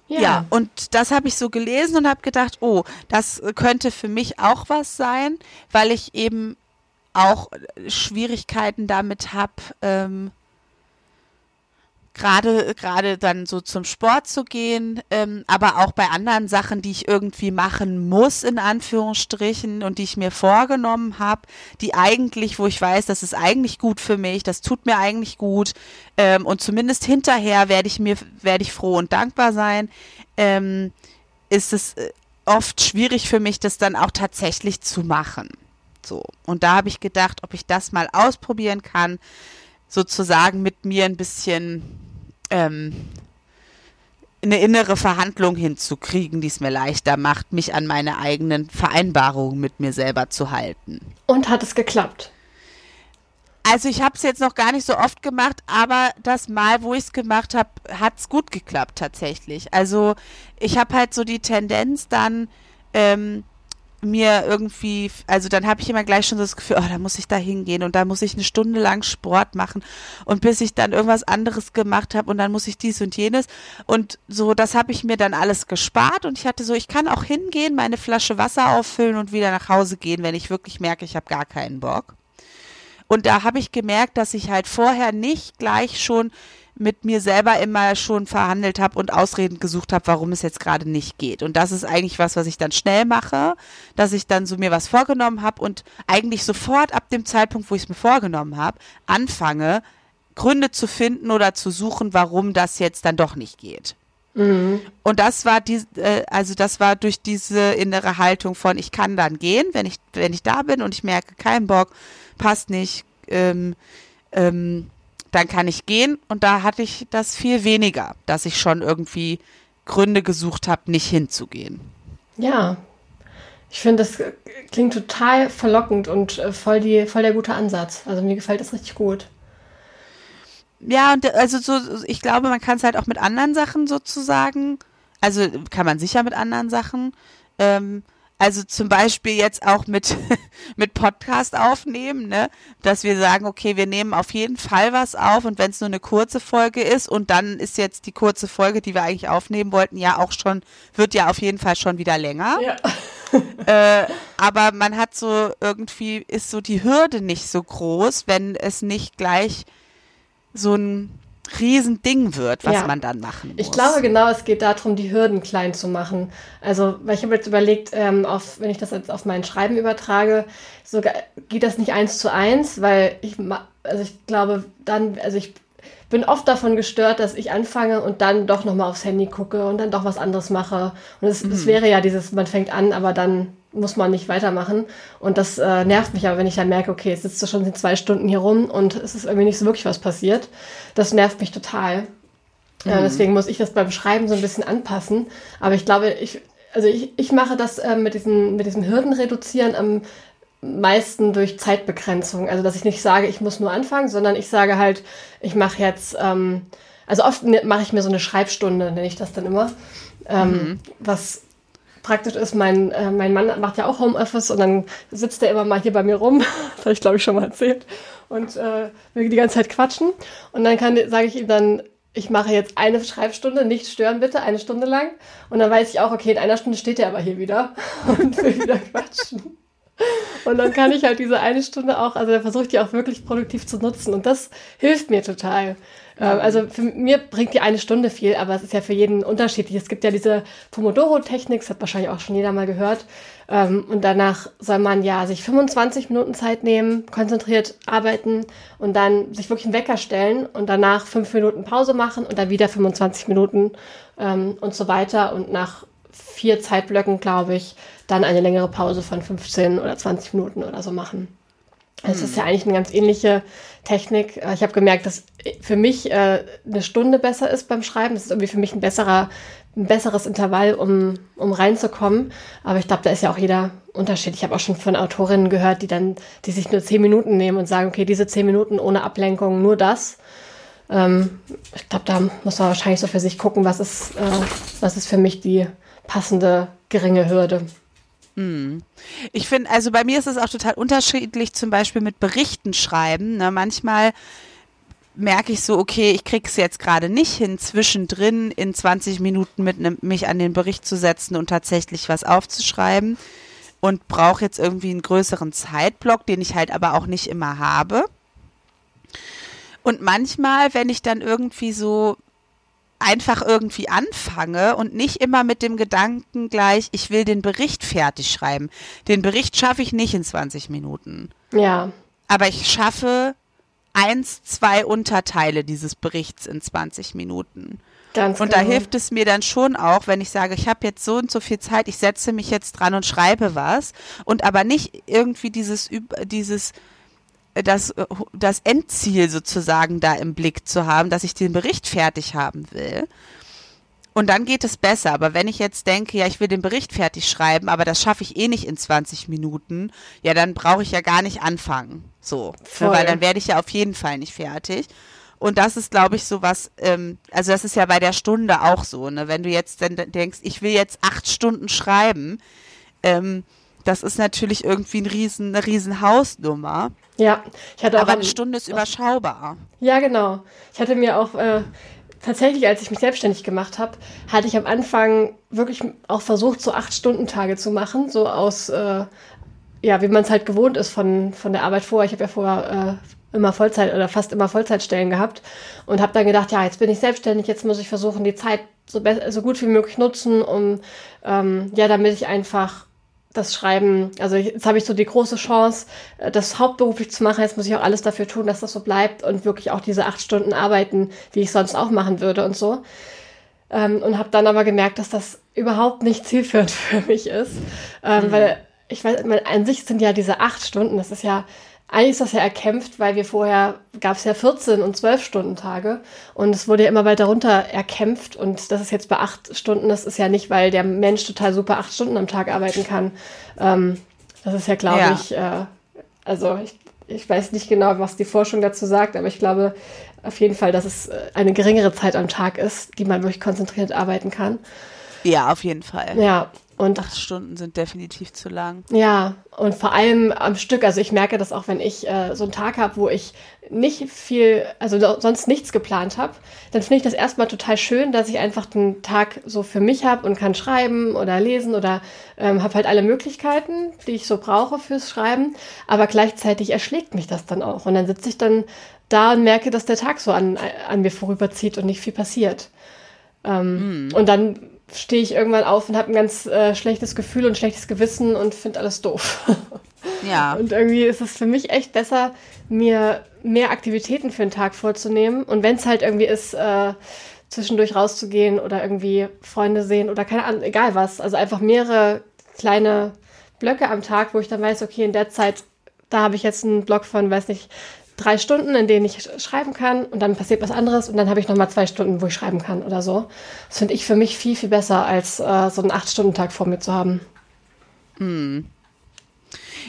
Ja, und das habe ich so gelesen und habe gedacht, oh, das könnte für mich auch was sein, weil ich eben auch Schwierigkeiten damit habe, ähm, gerade gerade dann so zum Sport zu gehen, ähm, aber auch bei anderen Sachen, die ich irgendwie machen muss in Anführungsstrichen und die ich mir vorgenommen habe, die eigentlich, wo ich weiß, das ist eigentlich gut für mich, das tut mir eigentlich gut ähm, und zumindest hinterher werde ich mir werde ich froh und dankbar sein, ähm, ist es äh, oft schwierig für mich, das dann auch tatsächlich zu machen. So und da habe ich gedacht, ob ich das mal ausprobieren kann, sozusagen mit mir ein bisschen ähm, eine innere Verhandlung hinzukriegen, die es mir leichter macht, mich an meine eigenen Vereinbarungen mit mir selber zu halten. Und hat es geklappt? Also ich habe es jetzt noch gar nicht so oft gemacht, aber das Mal, wo ich es gemacht habe, hat es gut geklappt tatsächlich. Also ich habe halt so die Tendenz dann ähm, mir irgendwie, also dann habe ich immer gleich schon das Gefühl, oh, da muss ich da hingehen und da muss ich eine Stunde lang Sport machen und bis ich dann irgendwas anderes gemacht habe und dann muss ich dies und jenes und so, das habe ich mir dann alles gespart und ich hatte so, ich kann auch hingehen, meine Flasche Wasser auffüllen und wieder nach Hause gehen, wenn ich wirklich merke, ich habe gar keinen Bock. Und da habe ich gemerkt, dass ich halt vorher nicht gleich schon mit mir selber immer schon verhandelt habe und Ausreden gesucht habe, warum es jetzt gerade nicht geht. Und das ist eigentlich was, was ich dann schnell mache, dass ich dann so mir was vorgenommen habe und eigentlich sofort ab dem Zeitpunkt, wo ich es mir vorgenommen habe, anfange, Gründe zu finden oder zu suchen, warum das jetzt dann doch nicht geht. Und das war die, äh, also das war durch diese innere Haltung von, ich kann dann gehen, wenn ich, wenn ich da bin und ich merke, kein Bock, passt nicht, ähm, ähm, dann kann ich gehen. Und da hatte ich das viel weniger, dass ich schon irgendwie Gründe gesucht habe, nicht hinzugehen. Ja. Ich finde, das äh, klingt total verlockend und äh, voll, die, voll der gute Ansatz. Also mir gefällt das richtig gut. ja, und also so, ich glaube, man kann es halt auch mit anderen Sachen sozusagen, also kann man sicher mit anderen Sachen, ähm, also zum Beispiel jetzt auch mit, [LAUGHS] mit Podcast aufnehmen, ne? dass wir sagen, okay, wir nehmen auf jeden Fall was auf und wenn es nur eine kurze Folge ist und dann ist jetzt die kurze Folge, die wir eigentlich aufnehmen wollten, ja auch schon, wird ja auf jeden Fall schon wieder länger. Ja. [LAUGHS] äh, aber man hat so irgendwie, ist so die Hürde nicht so groß, wenn es nicht gleich so ein Riesending wird, was ja. man dann machen muss. Ich glaube genau, es geht darum, die Hürden klein zu machen. Also, weil ich habe jetzt überlegt, ähm, auf, wenn ich das jetzt auf mein Schreiben übertrage, sogar geht das nicht eins zu eins, weil ich, also ich glaube, dann, also ich bin oft davon gestört, dass ich anfange und dann doch nochmal aufs Handy gucke und dann doch was anderes mache. Und es, mhm. es wäre ja dieses, man fängt an, aber dann muss man nicht weitermachen. Und das äh, nervt mich aber, wenn ich dann merke, okay, jetzt sitzt du schon zwei Stunden hier rum und es ist irgendwie nicht so wirklich was passiert. Das nervt mich total. Mhm. Äh, deswegen muss ich das beim Schreiben so ein bisschen anpassen. Aber ich glaube, ich, also ich, ich mache das äh, mit, diesen, mit diesem Hürden reduzieren am meisten durch Zeitbegrenzung. Also dass ich nicht sage, ich muss nur anfangen, sondern ich sage halt, ich mache jetzt, ähm, also oft ne, mache ich mir so eine Schreibstunde, nenne ich das dann immer. Ähm, mhm. Was praktisch ist, mein, äh, mein Mann macht ja auch Homeoffice und dann sitzt er immer mal hier bei mir rum, [LAUGHS] das habe ich glaube ich schon mal erzählt, und äh, will die ganze Zeit quatschen. Und dann sage ich ihm dann, ich mache jetzt eine Schreibstunde, nicht stören bitte, eine Stunde lang. Und dann weiß ich auch, okay, in einer Stunde steht er aber hier wieder [LAUGHS] und will wieder quatschen. Und dann kann ich halt diese eine Stunde auch, also da versuche ich die auch wirklich produktiv zu nutzen. Und das hilft mir total. Ähm, also für mir bringt die eine Stunde viel, aber es ist ja für jeden unterschiedlich. Es gibt ja diese Pomodoro-Technik, das hat wahrscheinlich auch schon jeder mal gehört. Ähm, und danach soll man ja sich 25 Minuten Zeit nehmen, konzentriert arbeiten und dann sich wirklich einen Wecker stellen und danach fünf Minuten Pause machen und dann wieder 25 Minuten ähm, und so weiter. Und nach vier Zeitblöcken, glaube ich, dann eine längere Pause von 15 oder 20 Minuten oder so machen. Es ist ja eigentlich eine ganz ähnliche Technik. Äh, ich habe gemerkt, dass für mich äh, eine Stunde besser ist beim Schreiben. Das ist irgendwie für mich ein besserer, ein besseres Intervall, um, um reinzukommen. Aber ich glaube, da ist ja auch jeder Unterschied. Ich habe auch schon von Autorinnen gehört, die dann, die sich nur zehn Minuten nehmen und sagen, okay, diese zehn Minuten ohne Ablenkung, nur das. Ähm, ich glaube, da muss man wahrscheinlich so für sich gucken, was ist, äh, was ist für mich die passende geringe Hürde. Hm. Ich finde, also bei mir ist es auch total unterschiedlich, zum Beispiel mit Berichten schreiben. Ne? Manchmal merke ich so, okay, ich kriege es jetzt gerade nicht hin, zwischendrin in 20 Minuten mit ne, mich an den Bericht zu setzen und tatsächlich was aufzuschreiben und brauche jetzt irgendwie einen größeren Zeitblock, den ich halt aber auch nicht immer habe. Und manchmal, wenn ich dann irgendwie so einfach irgendwie anfange und nicht immer mit dem Gedanken gleich, ich will den Bericht fertig schreiben. Den Bericht schaffe ich nicht in 20 Minuten. Ja. Aber ich schaffe eins, zwei Unterteile dieses Berichts in 20 Minuten. Ganz und genau. da hilft es mir dann schon auch, wenn ich sage, ich habe jetzt so und so viel Zeit, ich setze mich jetzt dran und schreibe was und aber nicht irgendwie dieses dieses das, das Endziel sozusagen da im Blick zu haben, dass ich den Bericht fertig haben will. Und dann geht es besser. Aber wenn ich jetzt denke, ja, ich will den Bericht fertig schreiben, aber das schaffe ich eh nicht in 20 Minuten, ja, dann brauche ich ja gar nicht anfangen. So. Voll. Weil dann werde ich ja auf jeden Fall nicht fertig. Und das ist, glaube ich, so was, ähm, also das ist ja bei der Stunde auch so, ne? Wenn du jetzt dann denkst, ich will jetzt acht Stunden schreiben, ähm, das ist natürlich irgendwie ein riesen, eine riesen Hausnummer. Ja, ich hatte auch. Aber eine Stunde ist überschaubar. Ja, genau. Ich hatte mir auch äh, tatsächlich, als ich mich selbstständig gemacht habe, hatte ich am Anfang wirklich auch versucht, so acht Stunden Tage zu machen, so aus, äh, ja, wie man es halt gewohnt ist von, von der Arbeit vorher. Ich habe ja vorher äh, immer Vollzeit oder fast immer Vollzeitstellen gehabt und habe dann gedacht, ja, jetzt bin ich selbstständig, jetzt muss ich versuchen, die Zeit so, so gut wie möglich nutzen, um ähm, ja, damit ich einfach das Schreiben, also jetzt habe ich so die große Chance, äh, das hauptberuflich zu machen. Jetzt muss ich auch alles dafür tun, dass das so bleibt und wirklich auch diese acht Stunden arbeiten, wie ich sonst auch machen würde und so. Ähm, und habe dann aber gemerkt, dass das überhaupt nicht zielführend [LAUGHS] für mich ist, ähm, mhm. weil ich weiß, an sich sind ja diese acht Stunden, das ist ja eigentlich ist das ja erkämpft, weil wir vorher gab es ja 14 und 12 Stunden Tage und es wurde ja immer weiter runter erkämpft und das ist jetzt bei acht Stunden, das ist ja nicht, weil der Mensch total super acht Stunden am Tag arbeiten kann. Ähm, das ist ja, glaube ja. ich, äh, also ich, ich weiß nicht genau, was die Forschung dazu sagt, aber ich glaube auf jeden Fall, dass es äh, eine geringere Zeit am Tag ist, die man wirklich konzentriert arbeiten kann. Ja, auf jeden Fall. Ja, und acht Stunden sind definitiv zu lang. Ja, und vor allem am Stück. Also ich merke das auch, wenn ich äh, so einen Tag habe, wo ich nicht viel, also sonst nichts geplant habe, dann finde ich das erstmal total schön, dass ich einfach den Tag so für mich habe und kann schreiben oder lesen oder ähm, habe halt alle Möglichkeiten, die ich so brauche fürs Schreiben. Aber gleichzeitig erschlägt mich das dann auch. Und dann sitze ich dann da und merke, dass der Tag so an, an mir vorüberzieht und nicht viel passiert. Ähm, mm. Und dann stehe ich irgendwann auf und habe ein ganz äh, schlechtes Gefühl und schlechtes Gewissen und finde alles doof. [LAUGHS] Ja. Und irgendwie ist es für mich echt besser, mir mehr Aktivitäten für den Tag vorzunehmen. Und wenn es halt irgendwie ist, äh, zwischendurch rauszugehen oder irgendwie Freunde sehen oder keine Ahnung, egal was. Also einfach mehrere kleine Blöcke am Tag, wo ich dann weiß, okay, in der Zeit, da habe ich jetzt einen Block von, weiß nicht, drei Stunden, in denen ich schreiben kann und dann passiert was anderes und dann habe ich nochmal zwei Stunden, wo ich schreiben kann oder so. Das finde ich für mich viel, viel besser, als äh, so einen Acht-Stunden-Tag vor mir zu haben. Hm.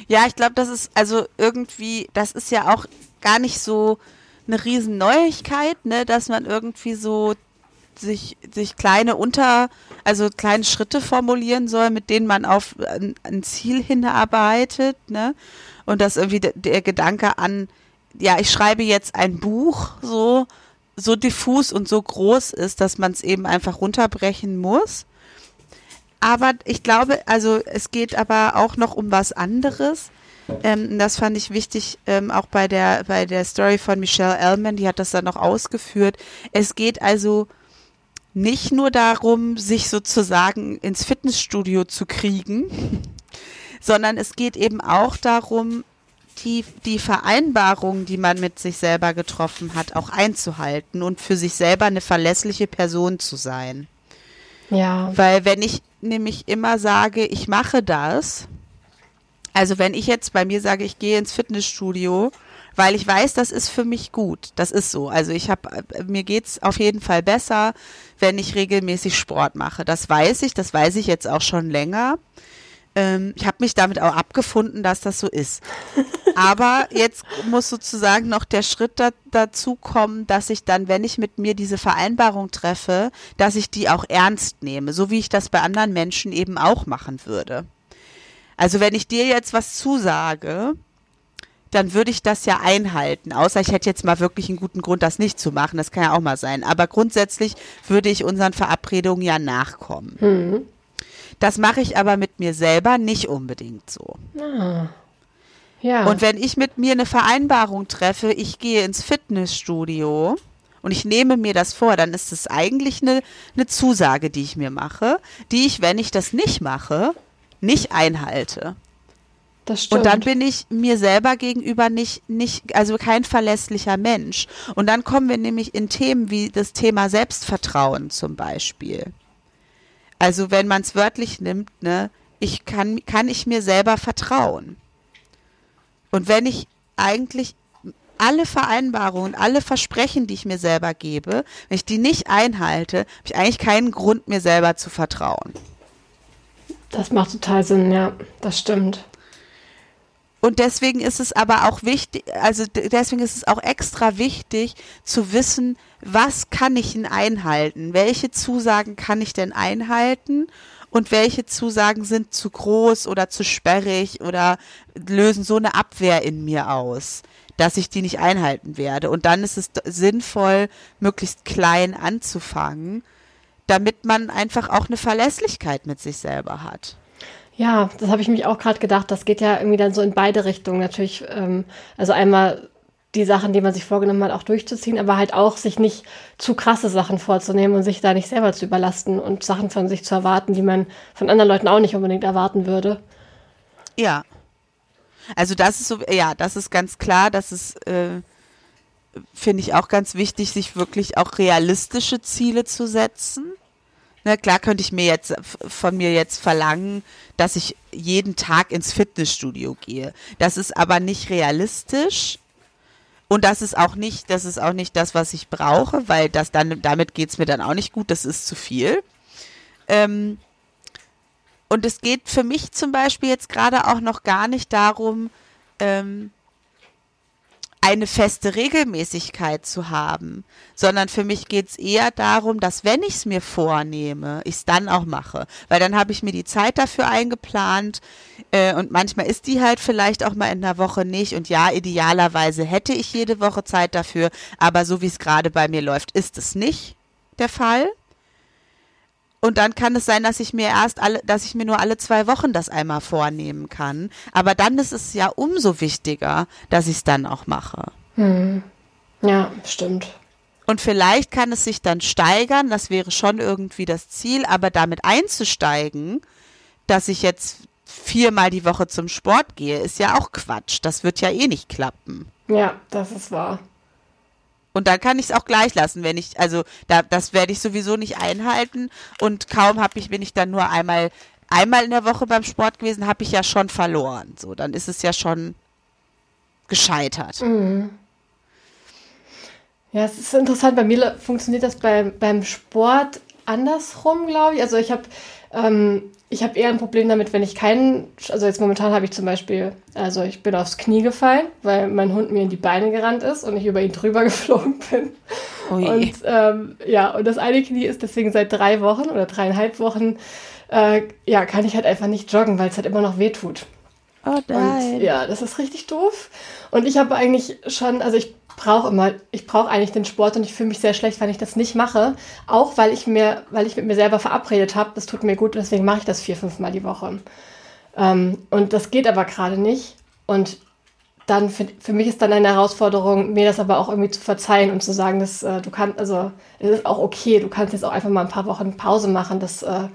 Ja, ich glaube, das ist also irgendwie, das ist ja auch gar nicht so eine riesen Neuigkeit, ne, dass man irgendwie so sich, sich kleine Unter, also kleine Schritte formulieren soll, mit denen man auf ein, ein Ziel hinarbeitet, ne? Und dass irgendwie der, der Gedanke an, ja, ich schreibe jetzt ein Buch so, so diffus und so groß ist, dass man es eben einfach runterbrechen muss. Aber ich glaube, also es geht aber auch noch um was anderes. Ähm, das fand ich wichtig, ähm, auch bei der, bei der Story von Michelle Ellman, die hat das dann noch ausgeführt. Es geht also nicht nur darum, sich sozusagen ins Fitnessstudio zu kriegen, [LAUGHS] sondern es geht eben auch darum, die, die Vereinbarungen, die man mit sich selber getroffen hat, auch einzuhalten und für sich selber eine verlässliche Person zu sein. Ja. Weil wenn ich nämlich immer sage, ich mache das, also wenn ich jetzt bei mir sage, ich gehe ins Fitnessstudio, weil ich weiß, das ist für mich gut. Das ist so. Also ich habe, mir geht's auf jeden Fall besser, wenn ich regelmäßig Sport mache. Das weiß ich, das weiß ich jetzt auch schon länger. Ähm, ich habe mich damit auch abgefunden, dass das so ist. Aber jetzt muss sozusagen noch der Schritt da, dazu kommen, dass ich dann, wenn ich mit mir diese Vereinbarung treffe, dass ich die auch ernst nehme, so wie ich das bei anderen Menschen eben auch machen würde. Also wenn ich dir jetzt was zusage, dann würde ich das ja einhalten. Außer ich hätte jetzt mal wirklich einen guten Grund, das nicht zu machen. Das kann ja auch mal sein. Aber grundsätzlich würde ich unseren Verabredungen ja nachkommen. Mhm. Das mache ich aber mit mir selber nicht unbedingt so. Ah. Ja. Und wenn ich mit mir eine Vereinbarung treffe, ich gehe ins Fitnessstudio und ich nehme mir das vor, dann ist es eigentlich eine, eine Zusage, die ich mir mache, die ich, wenn ich das nicht mache, nicht einhalte. Das stimmt. Und dann bin ich mir selber gegenüber nicht, nicht, also kein verlässlicher Mensch. Und dann kommen wir nämlich in Themen wie das Thema Selbstvertrauen zum Beispiel. Also wenn man es wörtlich nimmt, ne, ich kann, kann ich mir selber vertrauen. Und wenn ich eigentlich alle Vereinbarungen, alle Versprechen, die ich mir selber gebe, wenn ich die nicht einhalte, habe ich eigentlich keinen Grund, mir selber zu vertrauen. Das macht total Sinn, ja, das stimmt. Und deswegen ist es aber auch wichtig, also deswegen ist es auch extra wichtig zu wissen, was kann ich denn einhalten? Welche Zusagen kann ich denn einhalten? Und welche Zusagen sind zu groß oder zu sperrig oder lösen so eine Abwehr in mir aus, dass ich die nicht einhalten werde? Und dann ist es sinnvoll, möglichst klein anzufangen, damit man einfach auch eine Verlässlichkeit mit sich selber hat. Ja, das habe ich mich auch gerade gedacht. Das geht ja irgendwie dann so in beide Richtungen natürlich. Ähm, also einmal die Sachen, die man sich vorgenommen hat, auch durchzuziehen, aber halt auch sich nicht zu krasse Sachen vorzunehmen und sich da nicht selber zu überlasten und Sachen von sich zu erwarten, die man von anderen Leuten auch nicht unbedingt erwarten würde. Ja. Also das ist so, ja, das ist ganz klar, das ist, äh, finde ich auch ganz wichtig, sich wirklich auch realistische Ziele zu setzen. Ne, klar könnte ich mir jetzt von mir jetzt verlangen, dass ich jeden Tag ins Fitnessstudio gehe. Das ist aber nicht realistisch. Und das ist auch nicht, das ist auch nicht das, was ich brauche, weil das dann, damit geht's mir dann auch nicht gut, das ist zu viel. Ähm, und es geht für mich zum Beispiel jetzt gerade auch noch gar nicht darum, ähm, eine feste Regelmäßigkeit zu haben, sondern für mich geht's eher darum, dass wenn ich es mir vornehme, ich es dann auch mache. Weil dann habe ich mir die Zeit dafür eingeplant äh, und manchmal ist die halt vielleicht auch mal in der Woche nicht. Und ja, idealerweise hätte ich jede Woche Zeit dafür, aber so wie es gerade bei mir läuft, ist es nicht der Fall. Und dann kann es sein, dass ich mir erst alle, dass ich mir nur alle zwei Wochen das einmal vornehmen kann. Aber dann ist es ja umso wichtiger, dass ich es dann auch mache. Hm. Ja, stimmt. Und vielleicht kann es sich dann steigern, das wäre schon irgendwie das Ziel, aber damit einzusteigen, dass ich jetzt viermal die Woche zum Sport gehe, ist ja auch Quatsch. Das wird ja eh nicht klappen. Ja, das ist wahr. Und dann kann ich es auch gleich lassen, wenn ich, also da, das werde ich sowieso nicht einhalten. Und kaum habe ich, bin ich dann nur einmal, einmal in der Woche beim Sport gewesen, habe ich ja schon verloren. So, dann ist es ja schon gescheitert. Mhm. Ja, es ist interessant. Bei mir funktioniert das beim, beim Sport andersrum, glaube ich. Also ich habe ähm, ich habe eher ein Problem damit, wenn ich keinen, also jetzt momentan habe ich zum Beispiel, also ich bin aufs Knie gefallen, weil mein Hund mir in die Beine gerannt ist und ich über ihn drüber [LAUGHS] geflogen bin. Ui. Und ähm, ja, und das eine Knie ist deswegen seit drei Wochen oder dreieinhalb Wochen, äh, ja, kann ich halt einfach nicht joggen, weil es halt immer noch weh tut. Oh nein. Und, ja, das ist richtig doof. Und ich habe eigentlich schon, also ich brauche immer, ich brauche eigentlich den Sport und ich fühle mich sehr schlecht, wenn ich das nicht mache. Auch weil ich mir, weil ich mit mir selber verabredet habe, das tut mir gut, deswegen mache ich das vier, fünf Mal die Woche. Ähm, und das geht aber gerade nicht. Und dann für, für mich ist dann eine Herausforderung, mir das aber auch irgendwie zu verzeihen und zu sagen, dass äh, du kannst, also es ist auch okay, du kannst jetzt auch einfach mal ein paar Wochen Pause machen. Das äh,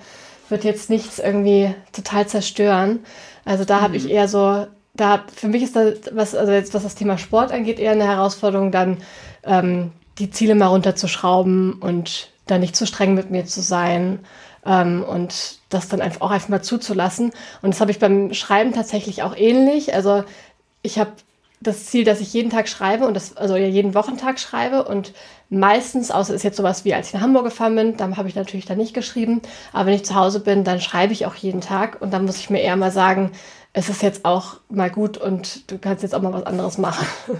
wird jetzt nichts irgendwie total zerstören. Also da mhm. habe ich eher so da für mich ist das, was, also jetzt was das Thema Sport angeht, eher eine Herausforderung, dann ähm, die Ziele mal runterzuschrauben und da nicht zu streng mit mir zu sein ähm, und das dann einfach auch einfach mal zuzulassen. Und das habe ich beim Schreiben tatsächlich auch ähnlich. Also ich habe das Ziel, dass ich jeden Tag schreibe und das, also ja, jeden Wochentag schreibe und meistens, außer ist jetzt sowas wie als ich in Hamburg gefahren bin, dann habe ich natürlich da nicht geschrieben, aber wenn ich zu Hause bin, dann schreibe ich auch jeden Tag und dann muss ich mir eher mal sagen, es ist jetzt auch mal gut und du kannst jetzt auch mal was anderes machen. [LAUGHS]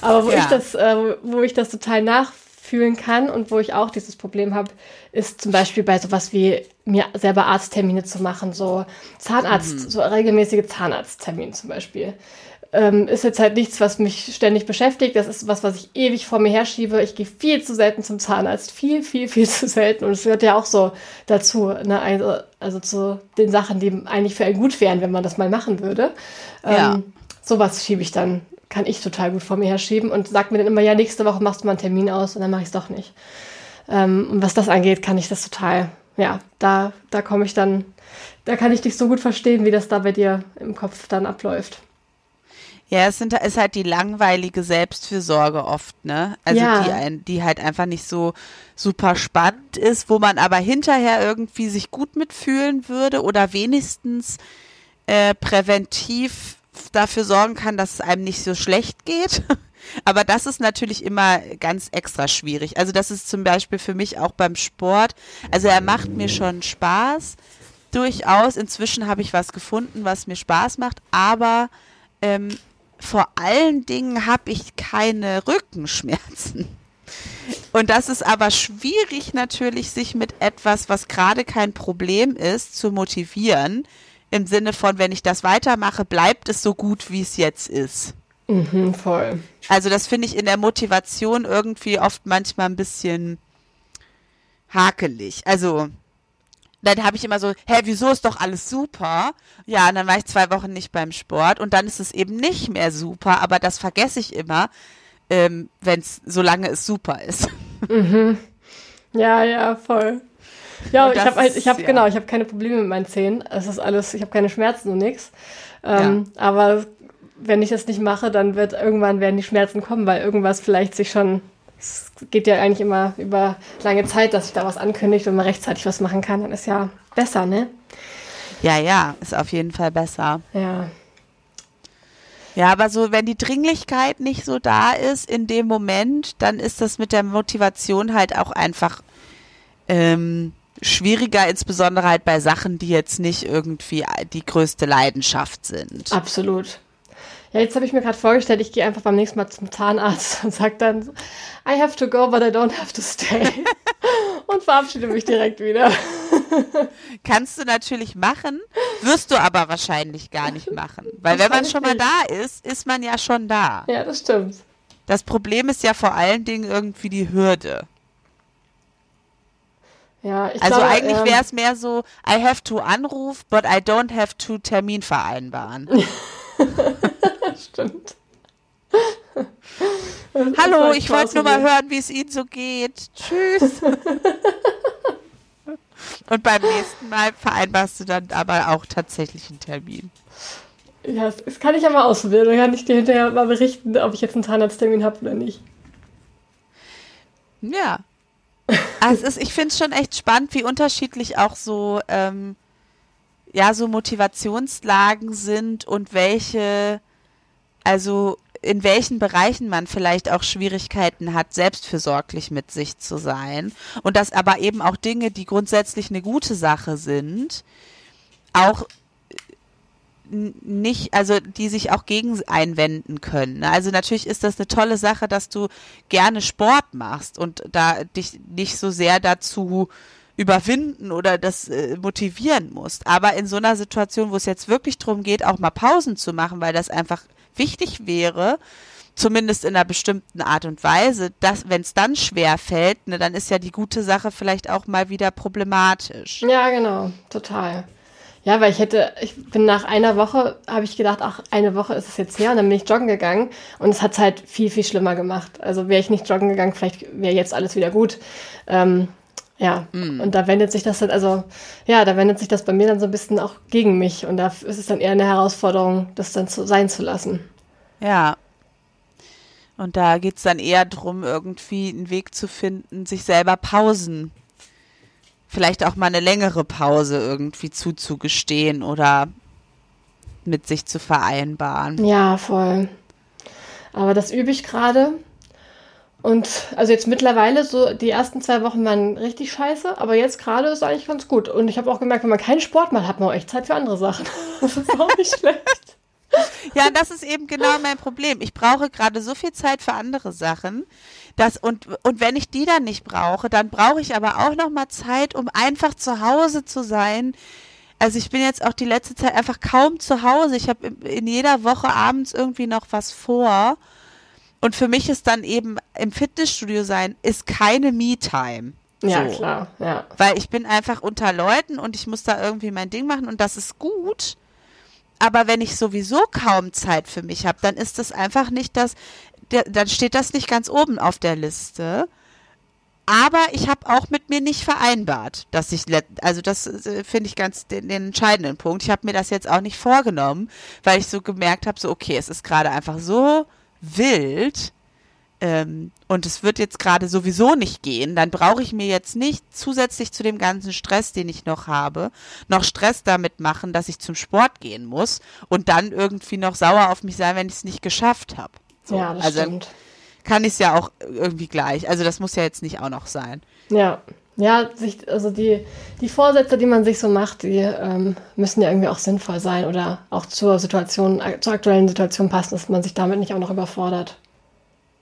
Aber wo ja. ich das, äh, wo ich das total nachfühlen kann und wo ich auch dieses Problem habe, ist zum Beispiel bei sowas wie mir selber Arzttermine zu machen, so Zahnarzt, mhm. so regelmäßige Zahnarzttermine zum Beispiel ähm, ist jetzt halt nichts, was mich ständig beschäftigt. Das ist was, was ich ewig vor mir herschiebe. Ich gehe viel zu selten zum Zahnarzt. Viel, viel, viel [LAUGHS] zu selten. Und es gehört ja auch so dazu. Ne? Also, also zu den Sachen, die eigentlich für einen gut wären, wenn man das mal machen würde. Ja. Ähm, sowas schiebe ich dann, kann ich total gut vor mir herschieben und sag mir dann immer, ja, nächste Woche machst du mal einen Termin aus und dann mache ich es doch nicht. Ähm, und was das angeht, kann ich das total, ja, da, da komme ich dann, da kann ich dich so gut verstehen, wie das da bei dir im Kopf dann abläuft. Ja, es sind, ist halt die langweilige Selbstfürsorge oft, ne? Also ja. die, ein, die halt einfach nicht so super spannend ist, wo man aber hinterher irgendwie sich gut mitfühlen würde oder wenigstens äh, präventiv dafür sorgen kann, dass es einem nicht so schlecht geht. [LAUGHS] Aber das ist natürlich immer ganz extra schwierig. Also das ist zum Beispiel für mich auch beim Sport. Also er macht mir schon Spaß, durchaus. Inzwischen habe ich was gefunden, was mir Spaß macht, aber ähm, vor allen Dingen habe ich keine Rückenschmerzen. Und das ist aber schwierig natürlich, sich mit etwas, was gerade kein Problem ist, zu motivieren. Im Sinne von, wenn ich das weitermache, bleibt es so gut, wie es jetzt ist. Mhm, voll. Also das finde ich in der Motivation irgendwie oft manchmal ein bisschen hakelig. Also dann habe ich immer so, hä, wieso ist doch alles super? Ja, und dann war ich zwei Wochen nicht beim Sport und dann ist es eben nicht mehr super, aber das vergesse ich immer, ähm, wenn es, solange es super ist. Mhm. Ja, ja, voll. Ja, ich habe halt, ich habe ja. genau, ich habe keine Probleme mit meinen Zähnen. Es ist alles, ich habe keine Schmerzen und nichts. Ähm, ja. Aber wenn ich das nicht mache, dann wird irgendwann werden die Schmerzen kommen, weil irgendwas vielleicht sich schon es geht ja eigentlich immer über lange Zeit, dass sich da was ankündigt und man rechtzeitig was machen kann, dann ist ja besser, ne? Ja, ja, ist auf jeden Fall besser. Ja. Ja, aber so, wenn die Dringlichkeit nicht so da ist in dem Moment, dann ist das mit der Motivation halt auch einfach ähm, schwieriger, insbesondere halt bei Sachen, die jetzt nicht irgendwie die größte Leidenschaft sind. Absolut. Ja, jetzt habe ich mir gerade vorgestellt, ich gehe einfach beim nächsten Mal zum Zahnarzt und sage dann, I have to go, but I don't have to stay. [LAUGHS] und verabschiede mich direkt wieder. [LAUGHS] Kannst du natürlich machen, wirst du aber wahrscheinlich gar nicht machen. Weil wenn man schon mal da ist, ist man ja schon da. Ja, das stimmt. Das Problem ist ja vor allen Dingen irgendwie die Hürde. Ja, ich also glaube, eigentlich ähm, wäre es mehr so, I have to anruf, but I don't have to Termin vereinbaren. [LAUGHS] Stimmt. [LAUGHS] Hallo, ich wollte nur mal hören, wie es Ihnen so geht. Tschüss. [LAUGHS] Und beim nächsten Mal vereinbarst du dann aber auch tatsächlich einen Termin. Ja, das, kann ich ja mal ausprobieren. Dann kann ich dir hinterher mal berichten, ob ich jetzt einen Zahnarzttermin habe oder nicht. Ja. Also es ist, ich finde es schon echt spannend, wie unterschiedlich auch so, ähm, ja, so Motivationslagen sind und welche, also in welchen Bereichen man vielleicht auch Schwierigkeiten hat, selbstfürsorglich mit sich zu sein. Und dass aber eben auch Dinge, die grundsätzlich eine gute Sache sind, auch nicht, also die sich auch gegen einwenden können. Also natürlich ist das eine tolle Sache, dass du gerne Sport machst und da dich nicht so sehr dazu überwinden oder das äh, motivieren musst. Aber in so einer Situation, wo es jetzt wirklich darum geht, auch mal Pausen zu machen, weil das einfach wichtig wäre, zumindest in einer bestimmten Art und Weise, dass wenn es dann schwer fällt, ne, dann ist ja die gute Sache vielleicht auch mal wieder problematisch. Ja, genau, total. Ja, weil ich hätte, ich bin nach einer Woche, habe ich gedacht, ach, eine Woche ist es jetzt her und dann bin ich joggen gegangen und es hat es halt viel, viel schlimmer gemacht. Also wäre ich nicht joggen gegangen, vielleicht wäre jetzt alles wieder gut. Ähm, ja, mm. und da wendet sich das dann, also ja, da wendet sich das bei mir dann so ein bisschen auch gegen mich und da ist es dann eher eine Herausforderung, das dann zu, sein zu lassen. Ja. Und da geht es dann eher darum, irgendwie einen Weg zu finden, sich selber Pausen vielleicht auch mal eine längere Pause irgendwie zuzugestehen oder mit sich zu vereinbaren. Ja, voll. Aber das übe ich gerade. Und also jetzt mittlerweile, so die ersten zwei Wochen waren richtig scheiße, aber jetzt gerade ist eigentlich ganz gut. Und ich habe auch gemerkt, wenn man keinen Sport macht, hat man auch echt Zeit für andere Sachen. [LAUGHS] Das ist auch nicht schlecht. Ja, das ist eben genau mein Problem. Ich brauche gerade so viel Zeit für andere Sachen, das, und, und wenn ich die dann nicht brauche, dann brauche ich aber auch noch mal Zeit, um einfach zu Hause zu sein. Also ich bin jetzt auch die letzte Zeit einfach kaum zu Hause. Ich habe in jeder Woche abends irgendwie noch was vor. Und für mich ist dann eben im Fitnessstudio sein, ist keine Me-Time. Ja, so. klar, ja. Weil ich bin einfach unter Leuten und ich muss da irgendwie mein Ding machen und das ist gut. Aber wenn ich sowieso kaum Zeit für mich habe, dann ist das einfach nicht das, der, dann steht das nicht ganz oben auf der Liste. Aber ich habe auch mit mir nicht vereinbart, dass ich, also das äh, finde ich ganz den, den, entscheidenden Punkt. Ich habe mir das jetzt auch nicht vorgenommen, weil ich so gemerkt habe, so okay, es ist gerade einfach so wild ähm, und es wird jetzt gerade sowieso nicht gehen. Dann brauche ich mir jetzt nicht zusätzlich zu dem ganzen Stress, den ich noch habe, noch Stress damit machen, dass ich zum Sport gehen muss und dann irgendwie noch sauer auf mich sein, wenn ich es nicht geschafft habe. So. Ja, das also stimmt. Kann ich es ja auch irgendwie gleich. Also das muss ja jetzt nicht auch noch sein. Ja. Ja, sich, also die, die Vorsätze, die man sich so macht, die ähm, müssen ja irgendwie auch sinnvoll sein oder auch zur Situation, zur aktuellen Situation passen, dass man sich damit nicht auch noch überfordert.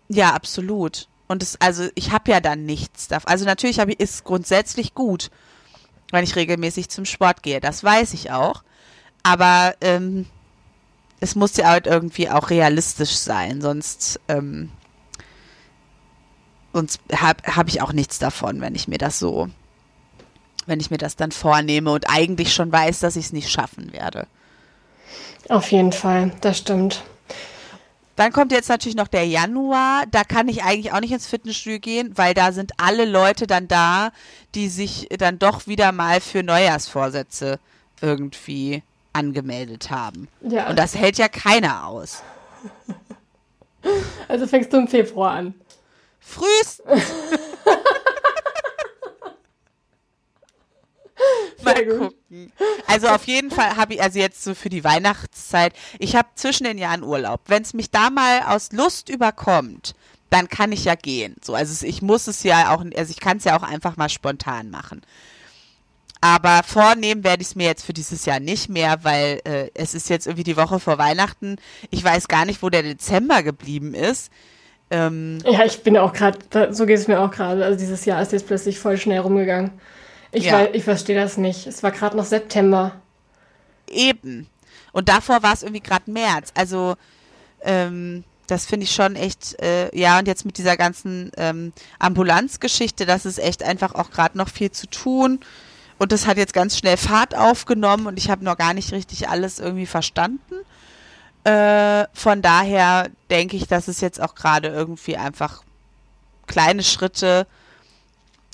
Ja, absolut. Und es, also ich habe ja dann nichts. Also natürlich ich, ist grundsätzlich gut, wenn ich regelmäßig zum Sport gehe. Das weiß ich auch. Aber ähm, es muss ja halt irgendwie auch realistisch sein, sonst, ähm, sonst habe hab ich auch nichts davon, wenn ich mir das so, wenn ich mir das dann vornehme und eigentlich schon weiß, dass ich es nicht schaffen werde. Auf jeden Fall, das stimmt. Dann kommt jetzt natürlich noch der Januar. Da kann ich eigentlich auch nicht ins Fitnessstudio gehen, weil da sind alle Leute dann da, die sich dann doch wieder mal für Neujahrsvorsätze irgendwie angemeldet haben. Ja. Und das hält ja keiner aus. [LAUGHS] Also fängst du im Februar an. Frühestens. [LAUGHS] Mal gucken. Also auf jeden Fall habe ich, also jetzt so für die Weihnachtszeit, ich habe zwischen den Jahren Urlaub. Wenn es mich da mal aus Lust überkommt, dann kann ich ja gehen. So, also ich muss es ja auch, also ich kann es ja auch einfach mal spontan machen. aber vornehmen werde ich es mir jetzt für dieses Jahr nicht mehr, weil äh, es ist jetzt irgendwie die Woche vor Weihnachten. Ich weiß gar nicht, wo der Dezember geblieben ist. Ähm, ja, ich bin auch gerade, so geht es mir auch gerade. Also dieses Jahr ist jetzt plötzlich voll schnell rumgegangen. Ich, ja. ich verstehe das nicht. Es war gerade noch September. Eben. Und davor war es irgendwie gerade März. Also ähm, das finde ich schon echt, äh, ja, und jetzt mit dieser ganzen ähm, Ambulanzgeschichte, das ist echt einfach auch gerade noch viel zu tun. Und das hat jetzt ganz schnell Fahrt aufgenommen und ich habe noch gar nicht richtig alles irgendwie verstanden. Äh, von daher denke ich, dass es jetzt auch gerade irgendwie einfach kleine Schritte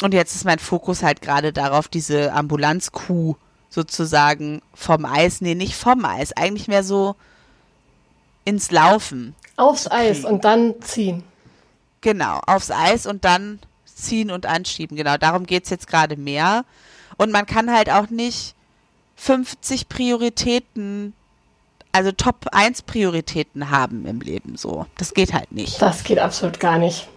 und jetzt ist mein Fokus halt gerade darauf, diese Ambulanzkuh sozusagen vom Eis, nee, nicht vom Eis, eigentlich mehr so ins Laufen. Aufs Eis und dann ziehen. Genau, aufs Eis und dann ziehen und anschieben. Genau, darum geht es jetzt gerade mehr. Und man kann halt auch nicht 50 Prioritäten, also Top 1 Prioritäten haben im Leben so. Das geht halt nicht. Das geht absolut gar nicht.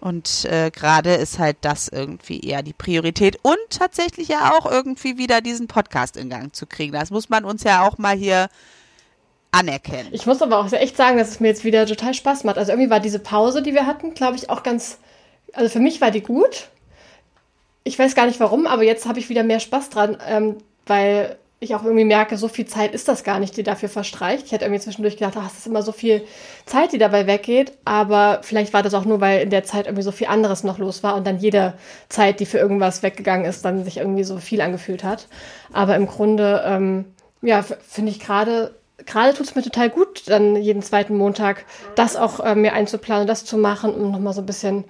Und äh, gerade ist halt das irgendwie eher die Priorität und tatsächlich ja auch irgendwie wieder diesen Podcast in Gang zu kriegen. Das muss man uns ja auch mal hier anerkennen. Ich muss aber auch echt sagen, dass es mir jetzt wieder total Spaß macht. Also irgendwie war diese Pause, die wir hatten, glaube ich, auch ganz, also für mich war die gut. Ich weiß gar nicht warum, aber jetzt habe ich wieder mehr Spaß dran, ähm, weil ich auch irgendwie merke, so viel Zeit ist das gar nicht, die dafür verstreicht. Ich hätte irgendwie zwischendurch gedacht, ach, es ist immer so viel Zeit, die dabei weggeht. Aber vielleicht war das auch nur, weil in der Zeit irgendwie so viel anderes noch los war und dann jede Zeit, die für irgendwas weggegangen ist, dann sich irgendwie so viel angefühlt hat. Aber im Grunde, ähm, ja, finde ich gerade, gerade tut es mir total gut, dann jeden zweiten Montag das auch äh, mir einzuplanen, das zu machen, um nochmal so ein bisschen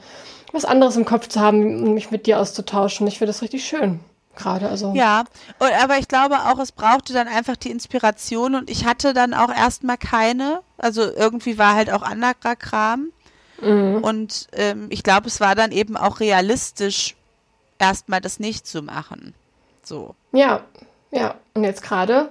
was anderes im Kopf zu haben und mich mit dir auszutauschen. Ich finde das richtig schön gerade. Also. Ja, aber ich glaube auch, es brauchte dann einfach die Inspiration und ich hatte dann auch erstmal keine. Also irgendwie war halt auch anderer Kram. Mhm. Und ähm, ich glaube, es war dann eben auch realistisch, erstmal das nicht zu machen. So. Ja, ja. Und jetzt gerade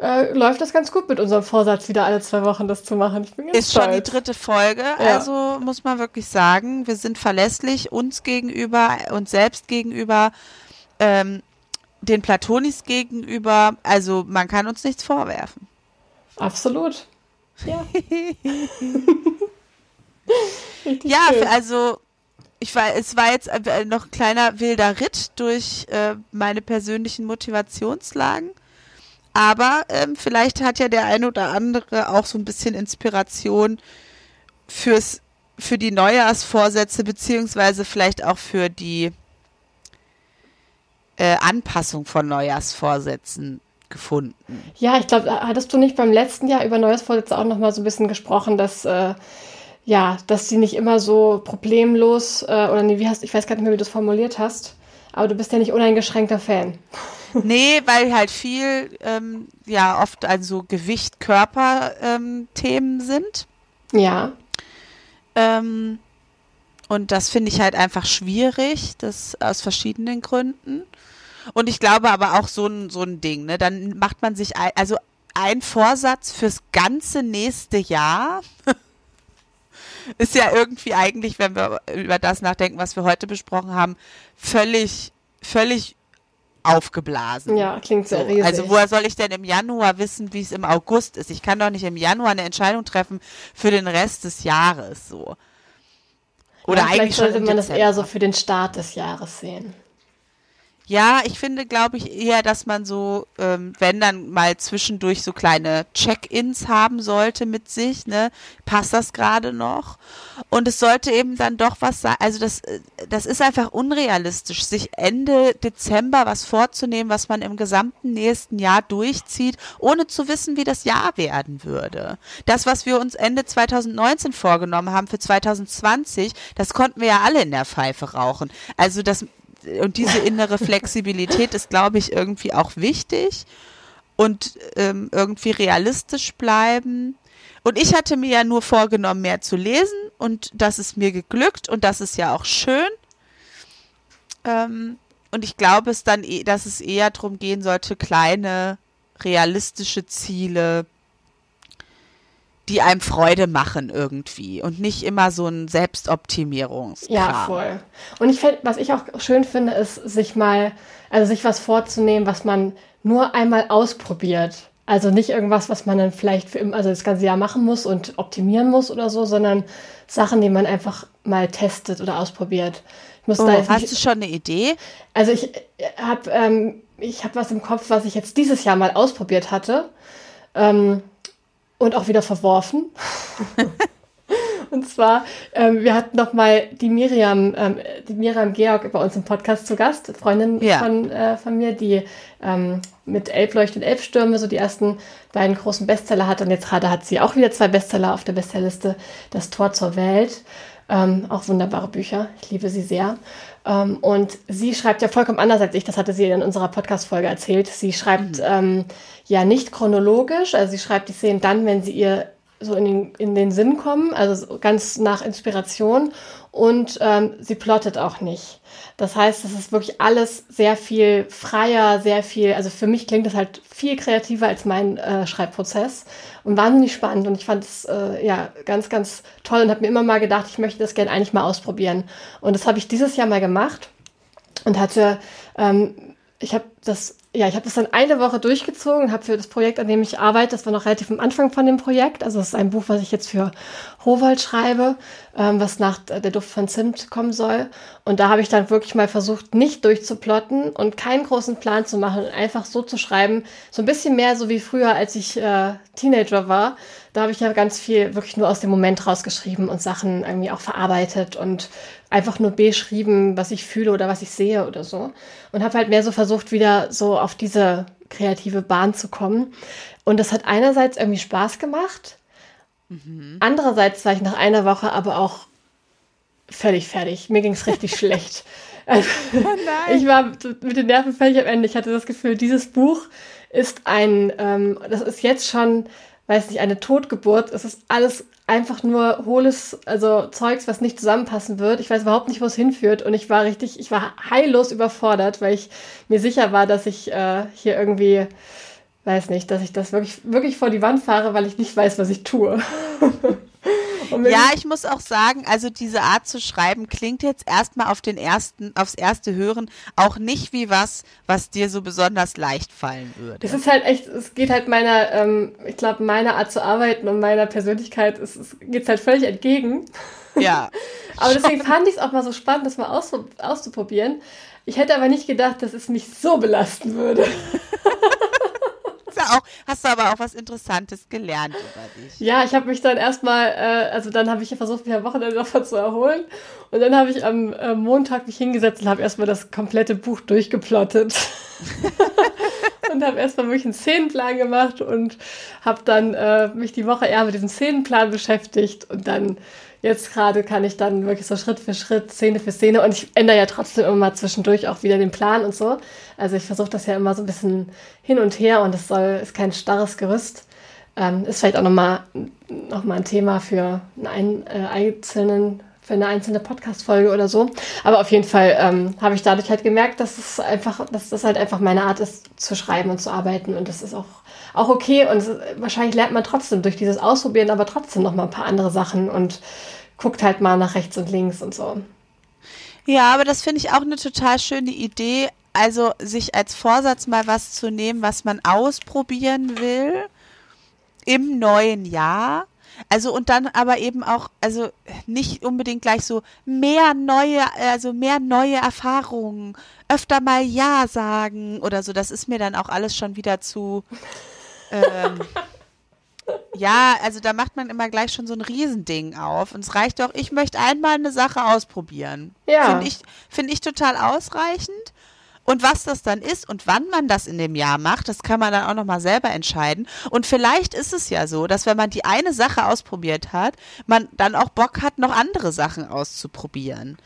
äh, läuft das ganz gut mit unserem Vorsatz, wieder alle zwei Wochen das zu machen. Ich bin ganz Ist stolz. schon die dritte Folge, ja. also muss man wirklich sagen, wir sind verlässlich uns gegenüber, uns selbst gegenüber ähm, den Platonis gegenüber, also man kann uns nichts vorwerfen. Absolut. Ja. [LAUGHS] ja, schön. also ich war, es war jetzt noch ein kleiner wilder Ritt durch äh, meine persönlichen Motivationslagen. Aber ähm, vielleicht hat ja der ein oder andere auch so ein bisschen Inspiration fürs, für die Neujahrsvorsätze, beziehungsweise vielleicht auch für die äh, Anpassung von Neujahrsvorsätzen gefunden. Ja, ich glaube, hattest du nicht beim letzten Jahr über Neujahrsvorsätze auch noch mal so ein bisschen gesprochen, dass äh, ja, dass die nicht immer so problemlos äh, oder nee, wie hast ich weiß gar nicht mehr, wie du es formuliert hast, aber du bist ja nicht uneingeschränkter Fan. [LAUGHS] Nee, weil halt viel, ähm, ja, oft also Gewicht, Körper-Themen ähm, sind. Ja. Ähm, und das finde ich halt einfach schwierig, das aus verschiedenen Gründen. Und ich glaube aber auch so ein, so ein Ding, ne? Dann macht man sich, ein, also ein Vorsatz fürs ganze nächste Jahr [LAUGHS] ist ja irgendwie eigentlich, wenn wir über das nachdenken, was wir heute besprochen haben, völlig, völlig aufgeblasen. Ja, klingt sehr so, riesig. Also woher soll ich denn im Januar wissen, wie es im August ist? Ich kann doch nicht im Januar eine Entscheidung treffen für den Rest des Jahres so. Oder ja, eigentlich sollte man das eher so für den Start des Jahres sehen. Ja, ich finde, glaube ich, eher, dass man so, ähm, wenn dann mal zwischendurch so kleine Check-ins haben sollte mit sich, ne, passt das gerade noch? Und es sollte eben dann doch was sein, also das, äh, das ist einfach unrealistisch, sich Ende Dezember was vorzunehmen, was man im gesamten nächsten Jahr durchzieht, ohne zu wissen, wie das Jahr werden würde. Das, was wir uns Ende 2019 vorgenommen haben für 2020, das konnten wir ja alle in der Pfeife rauchen. Also das und diese innere Flexibilität ist, glaube ich, irgendwie auch wichtig und ähm, irgendwie realistisch bleiben. Und ich hatte mir ja nur vorgenommen, mehr zu lesen und das ist mir geglückt und das ist ja auch schön. Ähm, und ich glaube, es dann, eh, dass es eher darum gehen sollte, kleine, realistische Ziele, die einem Freude machen irgendwie und nicht immer so ein Selbstoptimierungs. Ja, voll. Und ich finde, was ich auch schön finde, ist, sich mal, also sich was vorzunehmen, was man nur einmal ausprobiert. Also nicht irgendwas, was man dann vielleicht für immer, also das ganze Jahr machen muss und optimieren muss oder so, sondern Sachen, die man einfach mal testet oder ausprobiert. Ich muss oh, da hast nicht, du schon eine Idee? Also ich habe ähm, ich habe was im Kopf, was ich jetzt dieses Jahr mal ausprobiert hatte ähm, und auch wieder verworfen. [LAUGHS] und zwar, ähm, wir hatten noch mal die Miriam, ähm, die Miriam Georg bei uns im Podcast zu Gast, Freundin ja. von, äh, von mir, die ähm, mit Elbleucht und Elbstürme so die ersten beiden großen Bestseller hat. Und jetzt gerade hat sie auch wieder zwei Bestseller auf der Bestsellerliste, Das Tor zur Welt. Ähm, auch wunderbare Bücher. Ich liebe sie sehr. Ähm, und sie schreibt ja vollkommen anders als ich. Das hatte sie in unserer Podcast-Folge erzählt. Sie schreibt mhm. ähm, ja nicht chronologisch. Also sie schreibt die Szenen dann, wenn sie ihr so in den, in den Sinn kommen, also ganz nach Inspiration. Und ähm, sie plottet auch nicht. Das heißt, es ist wirklich alles sehr viel freier, sehr viel, also für mich klingt das halt viel kreativer als mein äh, Schreibprozess und wahnsinnig spannend. Und ich fand es äh, ja ganz, ganz toll und habe mir immer mal gedacht, ich möchte das gerne eigentlich mal ausprobieren. Und das habe ich dieses Jahr mal gemacht und hatte, ähm, ich habe das ja, ich habe das dann eine Woche durchgezogen, habe für das Projekt, an dem ich arbeite, das war noch relativ am Anfang von dem Projekt, also es ist ein Buch, was ich jetzt für Howald schreibe, ähm, was nach der Duft von Zimt kommen soll. Und da habe ich dann wirklich mal versucht, nicht durchzuplotten und keinen großen Plan zu machen und einfach so zu schreiben, so ein bisschen mehr so wie früher, als ich äh, Teenager war. Da habe ich ja ganz viel wirklich nur aus dem Moment rausgeschrieben und Sachen irgendwie auch verarbeitet und einfach nur beschrieben, was ich fühle oder was ich sehe oder so. Und habe halt mehr so versucht, wieder so auf diese kreative Bahn zu kommen. Und das hat einerseits irgendwie Spaß gemacht. Mhm. Andererseits war ich nach einer Woche aber auch völlig fertig. Mir ging es richtig [LAUGHS] schlecht. Also, oh [LAUGHS] ich war mit den Nerven völlig am Ende. Ich hatte das Gefühl, dieses Buch ist ein, ähm, das ist jetzt schon, weiß nicht, eine Totgeburt. Es ist alles einfach nur hohles, also Zeugs, was nicht zusammenpassen wird. Ich weiß überhaupt nicht, wo es hinführt. Und ich war richtig, ich war heillos überfordert, weil ich mir sicher war, dass ich äh, hier irgendwie, weiß nicht, dass ich das wirklich, wirklich vor die Wand fahre, weil ich nicht weiß, was ich tue. [LAUGHS] ja, ich muss auch sagen, also diese Art zu schreiben klingt jetzt erstmal auf den ersten, aufs erste Hören auch nicht wie was, was dir so besonders leicht fallen würde. Es ist halt echt, es geht halt meiner, ähm, ich glaube, meiner Art zu arbeiten und meiner Persönlichkeit, es, es geht halt völlig entgegen. Ja. [LAUGHS] aber deswegen fand ich es auch mal so spannend, das mal aus, auszuprobieren. Ich hätte aber nicht gedacht, dass es mich so belasten würde. [LAUGHS] auch, hast du aber auch was Interessantes gelernt über dich. Ja, ich habe mich dann erstmal, äh, also dann habe ich versucht, mich am Wochenende davon zu erholen. Und dann habe ich am äh, Montag mich hingesetzt und habe erstmal das komplette Buch durchgeplottet. [LAUGHS] und habe erstmal wirklich einen Szenenplan gemacht und habe dann äh, mich die Woche eher mit diesem Szenenplan beschäftigt und dann jetzt gerade kann ich dann wirklich so Schritt für Schritt, Szene für Szene und ich ändere ja trotzdem immer zwischendurch auch wieder den Plan und so. Also ich versuche das ja immer so ein bisschen hin und her und es soll, ist kein starres Gerüst. Ähm, ist vielleicht auch nochmal noch mal ein Thema für einen äh, einzelnen für eine einzelne Podcast-Folge oder so. Aber auf jeden Fall ähm, habe ich dadurch halt gemerkt, dass es einfach, dass das halt einfach meine Art ist, zu schreiben und zu arbeiten. Und das ist auch, auch okay. Und wahrscheinlich lernt man trotzdem durch dieses Ausprobieren aber trotzdem noch mal ein paar andere Sachen und guckt halt mal nach rechts und links und so. Ja, aber das finde ich auch eine total schöne Idee. Also sich als Vorsatz mal was zu nehmen, was man ausprobieren will im neuen Jahr also und dann aber eben auch, also nicht unbedingt gleich so mehr neue, also mehr neue Erfahrungen, öfter mal Ja sagen oder so. Das ist mir dann auch alles schon wieder zu. Ähm, ja, also da macht man immer gleich schon so ein Riesending auf. Und es reicht doch, ich möchte einmal eine Sache ausprobieren. Ja. Finde ich, find ich total ausreichend. Und was das dann ist und wann man das in dem Jahr macht, das kann man dann auch nochmal selber entscheiden. Und vielleicht ist es ja so, dass wenn man die eine Sache ausprobiert hat, man dann auch Bock hat, noch andere Sachen auszuprobieren.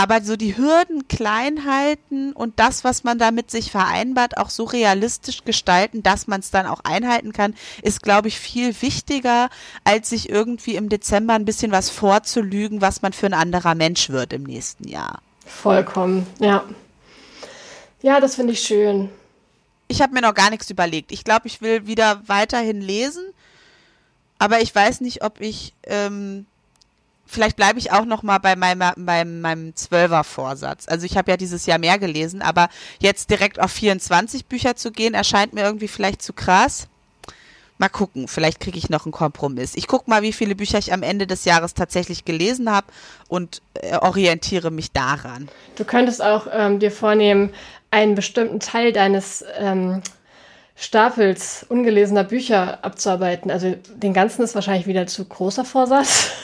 Aber so die Hürden klein halten und das, was man da mit sich vereinbart, auch so realistisch gestalten, dass man es dann auch einhalten kann, ist, glaube ich, viel wichtiger, als sich irgendwie im Dezember ein bisschen was vorzulügen, was man für ein anderer Mensch wird im nächsten Jahr. Vollkommen, ja. Ja, das finde ich schön. Ich habe mir noch gar nichts überlegt. Ich glaube, ich will wieder weiterhin lesen Aber ich weiß nicht, ob ich, ähm, vielleicht bleibe ich auch noch mal bei meinem, meinem, meinem Zwölfer-Vorsatz. Also ich habe ja dieses Jahr mehr gelesen, aber jetzt direkt auf 24 Bücher zu gehen, erscheint mir irgendwie vielleicht zu krass. Mal gucken, vielleicht kriege ich noch einen Kompromiss. Ich gucke mal, wie viele Bücher ich am Ende des Jahres tatsächlich gelesen habe und äh, orientiere mich daran. Du könntest auch ähm, dir vornehmen, einen bestimmten Teil deines ähm, Stapels ungelesener Bücher abzuarbeiten. Also den ganzen ist wahrscheinlich wieder zu großer Vorsatz. [LAUGHS]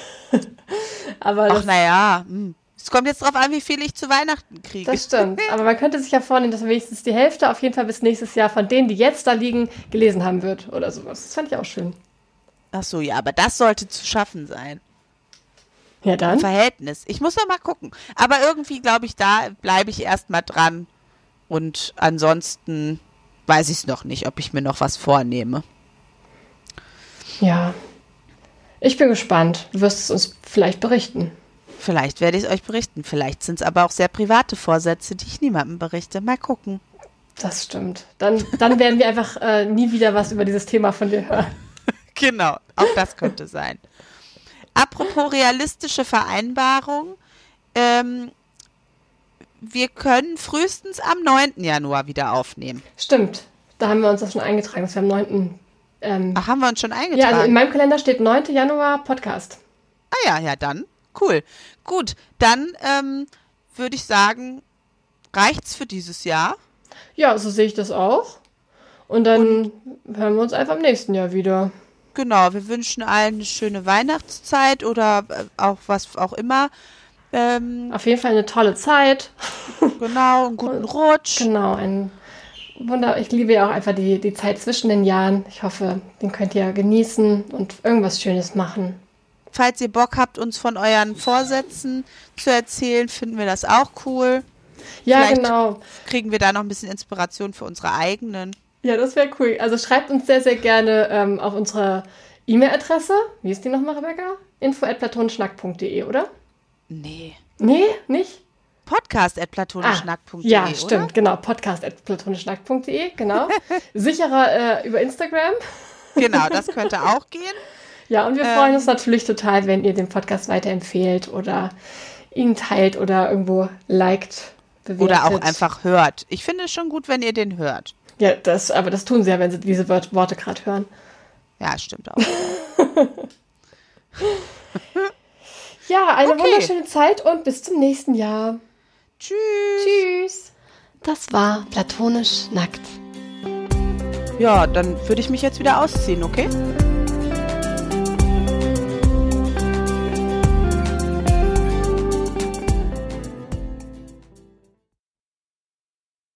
Aber Ach naja, hm. es kommt jetzt darauf an, wie viel ich zu Weihnachten kriege. Das stimmt. Aber man könnte sich ja vornehmen, dass wenigstens die Hälfte auf jeden Fall bis nächstes Jahr von denen, die jetzt da liegen, gelesen haben wird oder sowas. Das fand ich auch schön. Ach so, ja, aber das sollte zu schaffen sein. Ja, dann. Verhältnis. Ich muss noch mal gucken. Aber irgendwie, glaube ich, da bleibe ich erstmal dran. Und ansonsten weiß ich es noch nicht, ob ich mir noch was vornehme. Ja. Ich bin gespannt. Du wirst es uns vielleicht berichten. Vielleicht werde ich es euch berichten. Vielleicht sind es aber auch sehr private Vorsätze, die ich niemandem berichte. Mal gucken. Das stimmt. Dann, dann werden wir einfach äh, nie wieder was über dieses Thema von dir hören. [LAUGHS] Genau, auch das könnte sein. Apropos realistische Vereinbarung. Ähm, wir können frühestens am 9. Januar wieder aufnehmen. Stimmt. Da haben wir uns das schon eingetragen, dass wir am 9. Ähm, Ach, haben wir uns schon eingetragen? Ja, also in meinem Kalender steht 9. Januar Podcast. Ah ja, ja, dann. Cool. Gut, dann ähm, würde ich sagen, reicht's für dieses Jahr. Ja, so sehe ich das auch. Und dann Und, hören wir uns einfach im nächsten Jahr wieder. Genau, wir wünschen allen eine schöne Weihnachtszeit oder äh, auch was auch immer. Ähm, Auf jeden Fall eine tolle Zeit. Genau, einen guten Rutsch. Genau, ein Wunder. Ich liebe ja auch einfach die, die Zeit zwischen den Jahren. Ich hoffe, den könnt ihr genießen und irgendwas Schönes machen. Falls ihr Bock habt, uns von euren Vorsätzen zu erzählen, finden wir das auch cool. Ja, Vielleicht genau. Kriegen wir da noch ein bisschen Inspiration für unsere eigenen. Ja, das wäre cool. Also schreibt uns sehr, sehr gerne ähm, auf unsere E-Mail-Adresse. Wie ist die nochmal, Rebecca? info.platonschnack.de, oder? Nee. Nee, nicht? Podcast at platonischnack.de. Ah, ja, stimmt, oder? genau. Podcast at platonischnack.de, genau. [LAUGHS] Sicherer äh, über Instagram. Genau, das [LAUGHS] könnte auch gehen. Ja, und wir ähm, freuen uns natürlich total, wenn ihr den Podcast weiterempfehlt oder ihn teilt oder irgendwo liked, bewertet. Oder auch einfach hört. Ich finde es schon gut, wenn ihr den hört. Ja, das, aber das tun sie ja, wenn sie diese Worte gerade hören. Ja, stimmt auch. [LAUGHS] ja, eine okay. wunderschöne Zeit und bis zum nächsten Jahr. Tschüss. Tschüss. Das war platonisch nackt. Ja, dann würde ich mich jetzt wieder ausziehen, okay?